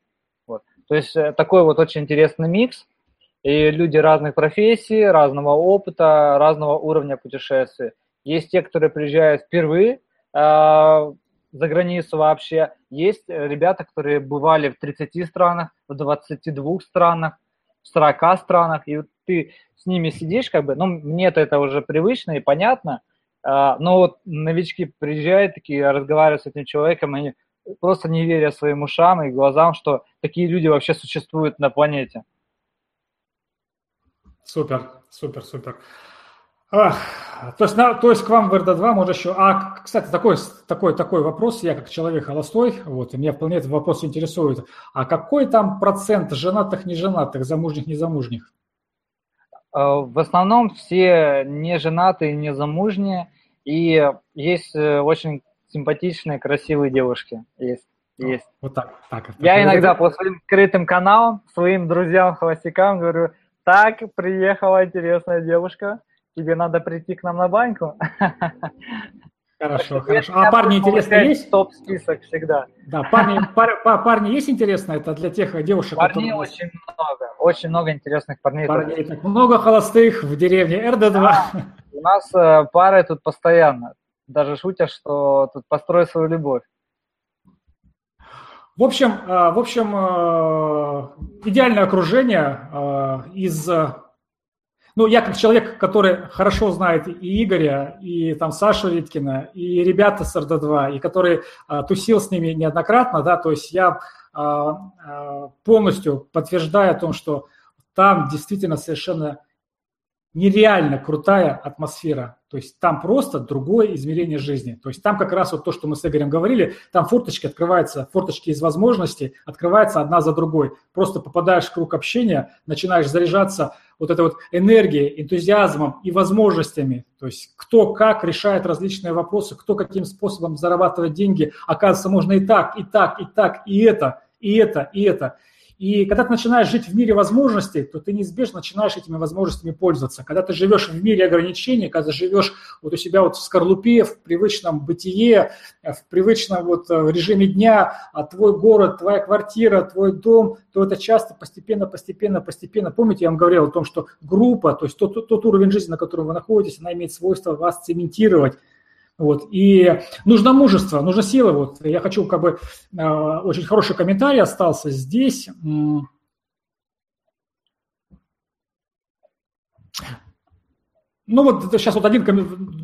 Вот. То есть э, такой вот очень интересный микс, и люди разных профессий, разного опыта, разного уровня путешествий. Есть те, которые приезжают впервые э, за границу вообще. Есть ребята, которые бывали в 30 странах, в 22 странах, в 40 странах, и ты с ними сидишь, как бы, ну, мне это уже привычно и понятно, а, но вот новички приезжают такие, разговаривают с этим человеком, они просто не веря своим ушам и глазам, что такие люди вообще существуют на планете. Супер, супер, супер. Ах, то есть, на, то есть к вам в РД-2 может еще... А, кстати, такой, такой, такой вопрос, я как человек холостой, вот, и меня вполне этот вопрос интересует. А какой там процент женатых, неженатых, замужних, незамужних? А, в основном все не женатые, не замужние, и есть э, очень симпатичные, красивые девушки. Есть. Есть. Вот так. так, так. Я иногда по своим скрытым каналам, своим друзьям, холостякам говорю, так, приехала интересная девушка, тебе надо прийти к нам на баньку. Хорошо, хорошо. А парни интересно есть? Топ-список всегда. Да, парни, пар, пар, парни есть интересно? Это для тех девушек, Парней которые... очень много, очень много интересных парней. Парней так много холостых в деревне РД2. Да, у нас э, пары тут постоянно. Даже шутят, что тут построй свою любовь. В общем, э, в общем, э, идеальное окружение э, из ну, я как человек, который хорошо знает и Игоря, и там Сашу Риткина, и ребята с РД-2, и который а, тусил с ними неоднократно, да, то есть я а, а, полностью подтверждаю о том, что там действительно совершенно нереально крутая атмосфера. То есть там просто другое измерение жизни. То есть там как раз вот то, что мы с Игорем говорили, там форточки открываются, форточки из возможностей открываются одна за другой. Просто попадаешь в круг общения, начинаешь заряжаться вот этой вот энергией, энтузиазмом и возможностями. То есть кто как решает различные вопросы, кто каким способом зарабатывает деньги. Оказывается, можно и так, и так, и так, и это, и это, и это. И когда ты начинаешь жить в мире возможностей, то ты неизбежно начинаешь этими возможностями пользоваться. Когда ты живешь в мире ограничений, когда живешь вот у себя вот в скорлупе, в привычном бытие, в привычном вот э, режиме дня, а твой город, твоя квартира, твой дом, то это часто постепенно, постепенно, постепенно. Помните, я вам говорил о том, что группа, то есть тот, тот уровень жизни, на котором вы находитесь, она имеет свойство вас цементировать. Вот. И нужно мужество, нужна сила. Вот. Я хочу, как бы, э, очень хороший комментарий остался здесь. Ну вот сейчас вот один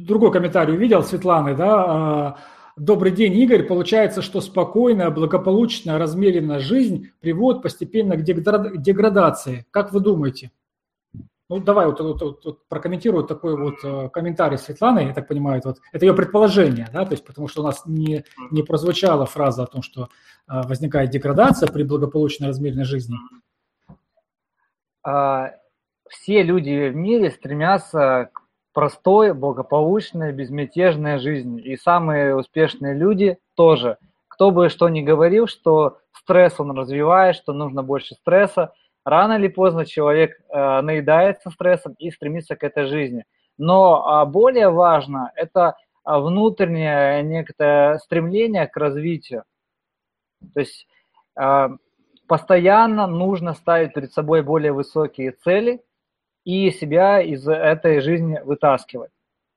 другой комментарий увидел Светланы, да, э, Добрый день, Игорь. Получается, что спокойная, благополучная, размеренная жизнь приводит постепенно к деградации. Как вы думаете? Ну, давай вот, вот, вот, вот прокомментирую такой вот э, комментарий Светланы, я так понимаю, вот, это ее предположение, да, то есть потому что у нас не, не прозвучала фраза о том, что э, возникает деградация при благополучной размеренной жизни. А, все люди в мире стремятся к простой, благополучной, безмятежной жизни. И самые успешные люди тоже. Кто бы что ни говорил, что стресс он развивает, что нужно больше стресса – рано или поздно человек э, наедается стрессом и стремится к этой жизни. Но э, более важно это а, внутреннее некое стремление к развитию. То есть э, постоянно нужно ставить перед собой более высокие цели и себя из этой жизни вытаскивать.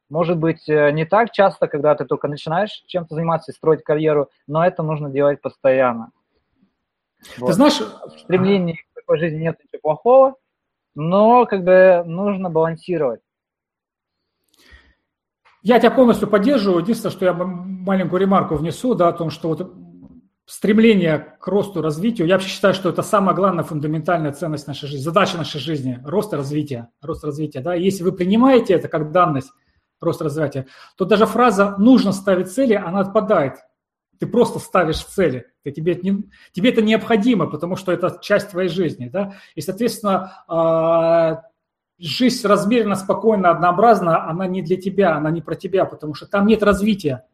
Может быть, э, не так часто, когда ты только начинаешь чем-то заниматься и строить карьеру, но это нужно делать постоянно. Вот. Ты знаешь, в такой жизни нет ничего плохого, но как бы нужно балансировать. Я тебя полностью поддерживаю. Единственное, что я маленькую ремарку внесу, да, о том, что вот стремление к росту, развитию, я вообще считаю, что это самая главная фундаментальная ценность нашей жизни, задача нашей жизни, рост и развитие, рост и развитие, да, если вы принимаете это как данность, рост и развитие, то даже фраза «нужно ставить цели», она отпадает, ты просто ставишь цели, ты, тебе, не, тебе это необходимо, потому что это часть твоей жизни, да, и, соответственно, э, жизнь размеренно, спокойно, однообразна, она не для тебя, она не про тебя, потому что там нет развития,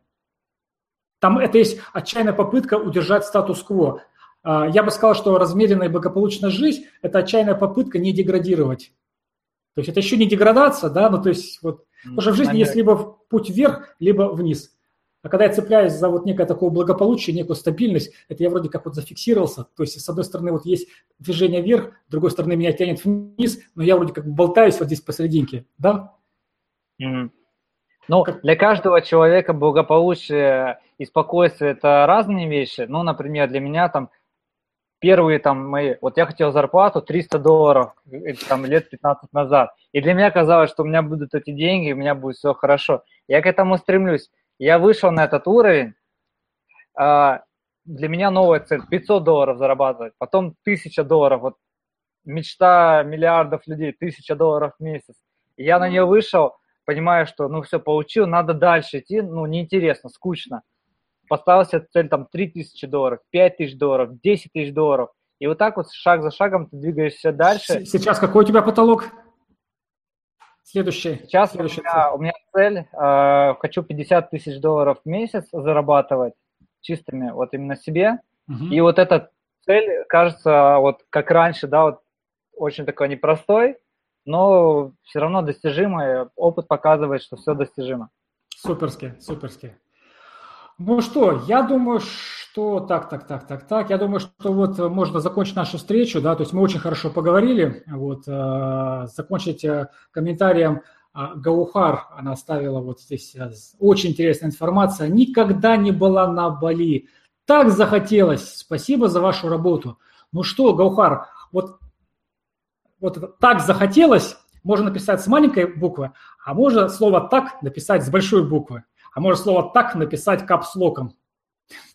там это есть отчаянная попытка удержать статус-кво. Э, я бы сказал, что размеренная и благополучная жизнь – это отчаянная попытка не деградировать. То есть это еще не деградация, да, ну то есть вот, потому что в жизни есть либо путь вверх, либо вниз. А когда я цепляюсь за вот некое такое благополучие, некую стабильность, это я вроде как вот зафиксировался. То есть, с одной стороны, вот есть движение вверх, с другой стороны, меня тянет вниз, но я вроде как болтаюсь вот здесь посерединке, да? Mm-hmm. Ну, для каждого человека благополучие и спокойствие – это разные вещи. Ну, например, для меня там первые там мои, вот я хотел зарплату 300 долларов э, там лет 15 назад, и для меня казалось, что у меня будут эти деньги, у меня будет все хорошо. Я к этому стремлюсь. Я вышел на этот уровень, а, для меня новая цель – 500 долларов зарабатывать, потом 1000 долларов, вот мечта миллиардов людей, 1000 долларов в месяц. Я на нее вышел, понимаешь, что ну все, получил, надо дальше идти, ну неинтересно, скучно. Поставил себе цель там 3 тысячи долларов, 5 тысяч долларов, 10 тысяч долларов. И вот так вот шаг за шагом ты двигаешься дальше. Сейчас какой у тебя потолок? Следующий. Сейчас следующий у, меня, у меня цель, э, хочу 50 тысяч долларов в месяц зарабатывать чистыми вот именно себе. Угу. И вот эта цель кажется вот как раньше, да, вот очень такой непростой, но все равно достижимый. Опыт показывает, что все достижимо. Суперски, суперски. Ну что, я думаю, что так, так, так, так, так. Я думаю, что вот можно закончить нашу встречу, да, то есть мы очень хорошо поговорили. Вот э, закончить э, комментарием э, Гаухар, она оставила вот здесь э, очень интересная информация. Никогда не была на Бали. Так захотелось. Спасибо за вашу работу. Ну что, Гаухар, вот, вот так захотелось можно написать с маленькой буквы, а можно слово «так» написать с большой буквы а можно слово «так» написать капслоком,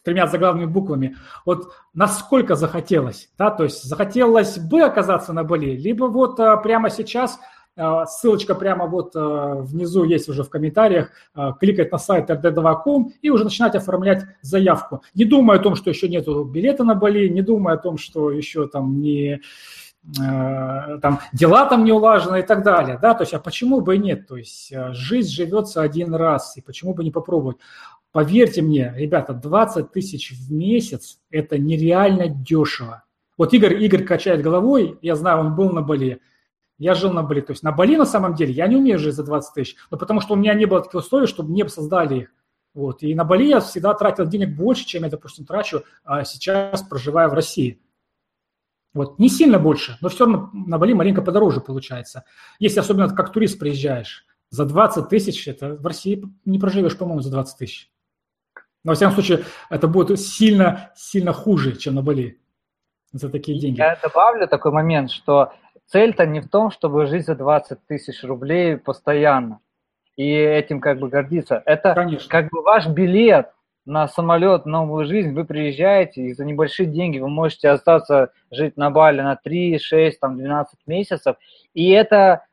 тремя заглавными буквами. Вот насколько захотелось, да, то есть захотелось бы оказаться на Бали, либо вот а, прямо сейчас а, ссылочка прямо вот а, внизу есть уже в комментариях, кликать на сайт rd2.com и уже начинать оформлять заявку. Не думая о том, что еще нет билета на Бали, не думая о том, что еще там не Э, там дела там не улажены и так далее, да, то есть, а почему бы и нет, то есть э, жизнь живется один раз, и почему бы не попробовать. Поверьте мне, ребята, 20 тысяч в месяц – это нереально дешево. Вот Игорь, Игорь качает головой, я знаю, он был на Бали, я жил на Бали. То есть на Бали на самом деле я не умею жить за 20 тысяч, но потому что у меня не было таких условий, чтобы мне создали их. Вот. И на Бали я всегда тратил денег больше, чем я, допустим, трачу а сейчас, проживая в России. Вот, не сильно больше, но все равно на Бали маленько подороже получается. Если особенно как турист приезжаешь, за 20 тысяч, это в России не проживешь, по-моему, за 20 тысяч. Но, во всяком случае, это будет сильно, сильно хуже, чем на Бали за такие деньги. Я добавлю такой момент, что цель-то не в том, чтобы жить за 20 тысяч рублей постоянно и этим как бы гордиться. Это Конечно. как бы ваш билет на самолет, новую жизнь, вы приезжаете, и за небольшие деньги вы можете остаться жить на Бали на 3, 6, там, 12 месяцев, и это,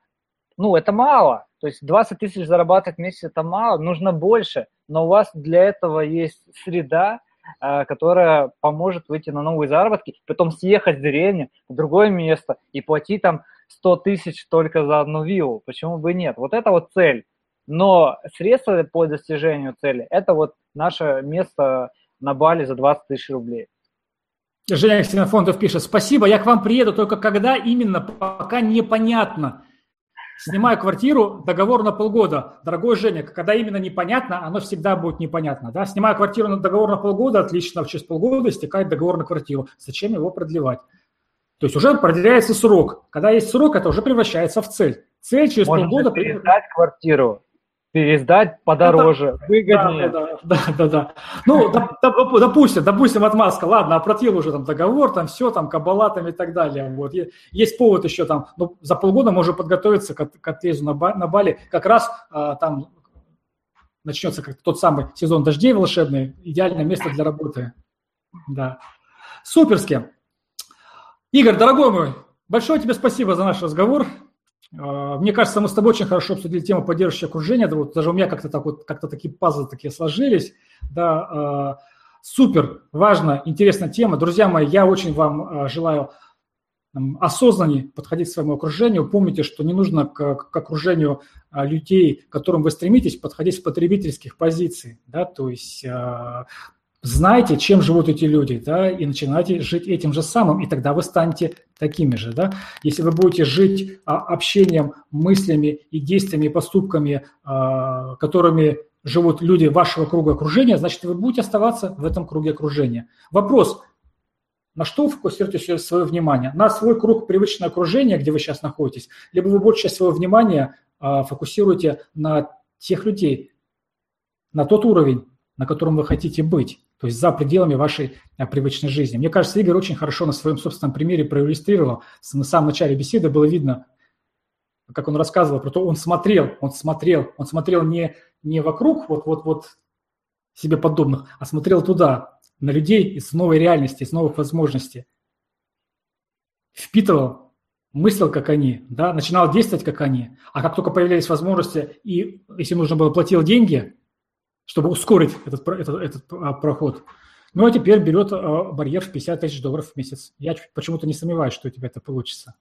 ну, это мало. То есть 20 тысяч зарабатывать в месяц – это мало, нужно больше, но у вас для этого есть среда, э, которая поможет выйти на новые заработки, потом съехать в деревню, в другое место и платить там 100 тысяч только за одну виллу. Почему бы нет? Вот это вот цель. Но средства по достижению цели – это вот наше место на Бали за 20 тысяч рублей. Женя Ксенофонтов пишет, спасибо, я к вам приеду, только когда именно, пока непонятно. Снимаю квартиру, договор на полгода. Дорогой Женя, когда именно непонятно, оно всегда будет непонятно. Да? Снимаю квартиру на договор на полгода, отлично, через полгода истекает договор на квартиру. Зачем его продлевать? То есть уже продляется срок. Когда есть срок, это уже превращается в цель. Цель через Можно полгода... передать квартиру пересдать подороже, это, выгоднее. Да, да, да, да. да. Ну, допустим, допустим, отмазка, ладно, оплатил уже там договор, там все, там кабала там и так далее. Вот. Есть повод еще там, ну, за полгода можно подготовиться к, к отлезу на, на Бали. Как раз а, там начнется как тот самый сезон дождей волшебный, идеальное место для работы. Да. Суперски. Игорь, дорогой мой, большое тебе спасибо за наш разговор. А, мне кажется, мы с тобой очень хорошо обсудили тему поддерживающего окружения. Вот даже у меня как-то так вот, как-то такие пазлы такие сложились. Да, а, супер, важно, интересная тема. Друзья мои, я очень вам а, желаю осознаннее подходить к своему окружению. Помните, что не нужно к, к окружению людей, к которым вы стремитесь, подходить с потребительских позиций. Да? То есть Знайте, чем живут эти люди, да, и начинайте жить этим же самым, и тогда вы станете такими же, да. Если вы будете жить а, общением, мыслями и действиями, и поступками, а, которыми живут люди вашего круга окружения, значит, вы будете оставаться в этом круге окружения. Вопрос, на что вы фокусируете свое внимание? На свой круг привычного окружения, где вы сейчас находитесь, либо вы часть своего внимания а, фокусируете на тех людей, на тот уровень, на котором вы хотите быть то есть за пределами вашей а, привычной жизни. Мне кажется, Игорь очень хорошо на своем собственном примере проиллюстрировал. На самом начале беседы было видно, как он рассказывал про то, он смотрел, он смотрел, он смотрел не, не вокруг вот-вот-вот себе подобных, а смотрел туда, на людей из новой реальности, из новых возможностей. Впитывал мыслил, как они, да, начинал действовать, как они. А как только появлялись возможности, и если нужно было, платил деньги, чтобы ускорить этот, этот, этот а, проход. Ну, а теперь берет а, барьер в 50 тысяч долларов в месяц. Я почему-то не сомневаюсь, что у тебя это получится.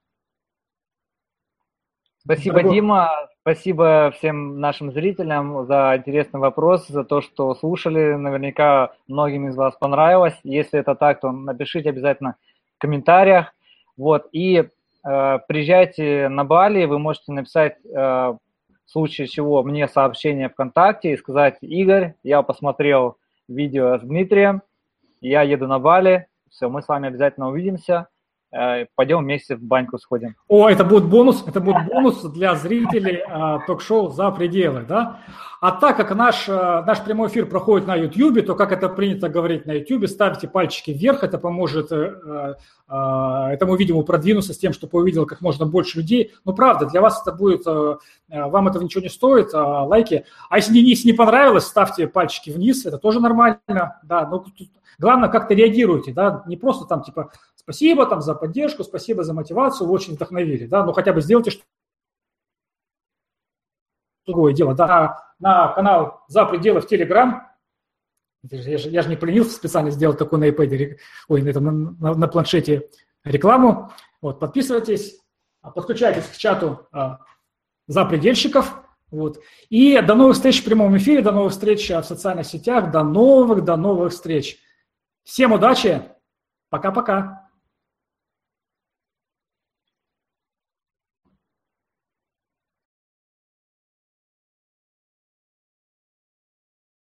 Спасибо, Дорогой... Дима. Спасибо всем нашим зрителям за интересный вопрос, за то, что слушали. Наверняка многим из вас понравилось. Если это так, то напишите обязательно в комментариях. Вот. И э, приезжайте на Бали, вы можете написать э, в случае чего мне сообщение ВКонтакте и сказать, Игорь, я посмотрел видео с Дмитрием, я еду на Бали, все, мы с вами обязательно увидимся. Э, пойдем вместе в баньку сходим. О, это будет бонус, это будет бонус для зрителей а, ток-шоу «За пределы», да? А так как наш, э, наш прямой эфир проходит на YouTube, то, как это принято говорить на YouTube, ставьте пальчики вверх, это поможет э, этому видео продвинуться с тем, чтобы увидел как можно больше людей. Но правда, для вас это будет, вам этого ничего не стоит, а лайки. А если не, если не понравилось, ставьте пальчики вниз, это тоже нормально, да. Но главное, как-то реагируйте, да, не просто там типа Спасибо там за поддержку, спасибо за мотивацию, вы очень вдохновили, да, но хотя бы сделайте что другое дело, да, на канал «За пределы» в Телеграм, я же, я же не поленился специально сделать такой на iPad, ой, на, этом, на, на планшете рекламу, вот, подписывайтесь, подключайтесь к чату а, «За предельщиков», вот. И до новых встреч в прямом эфире, до новых встреч в социальных сетях, до новых, до новых встреч. Всем удачи, пока-пока.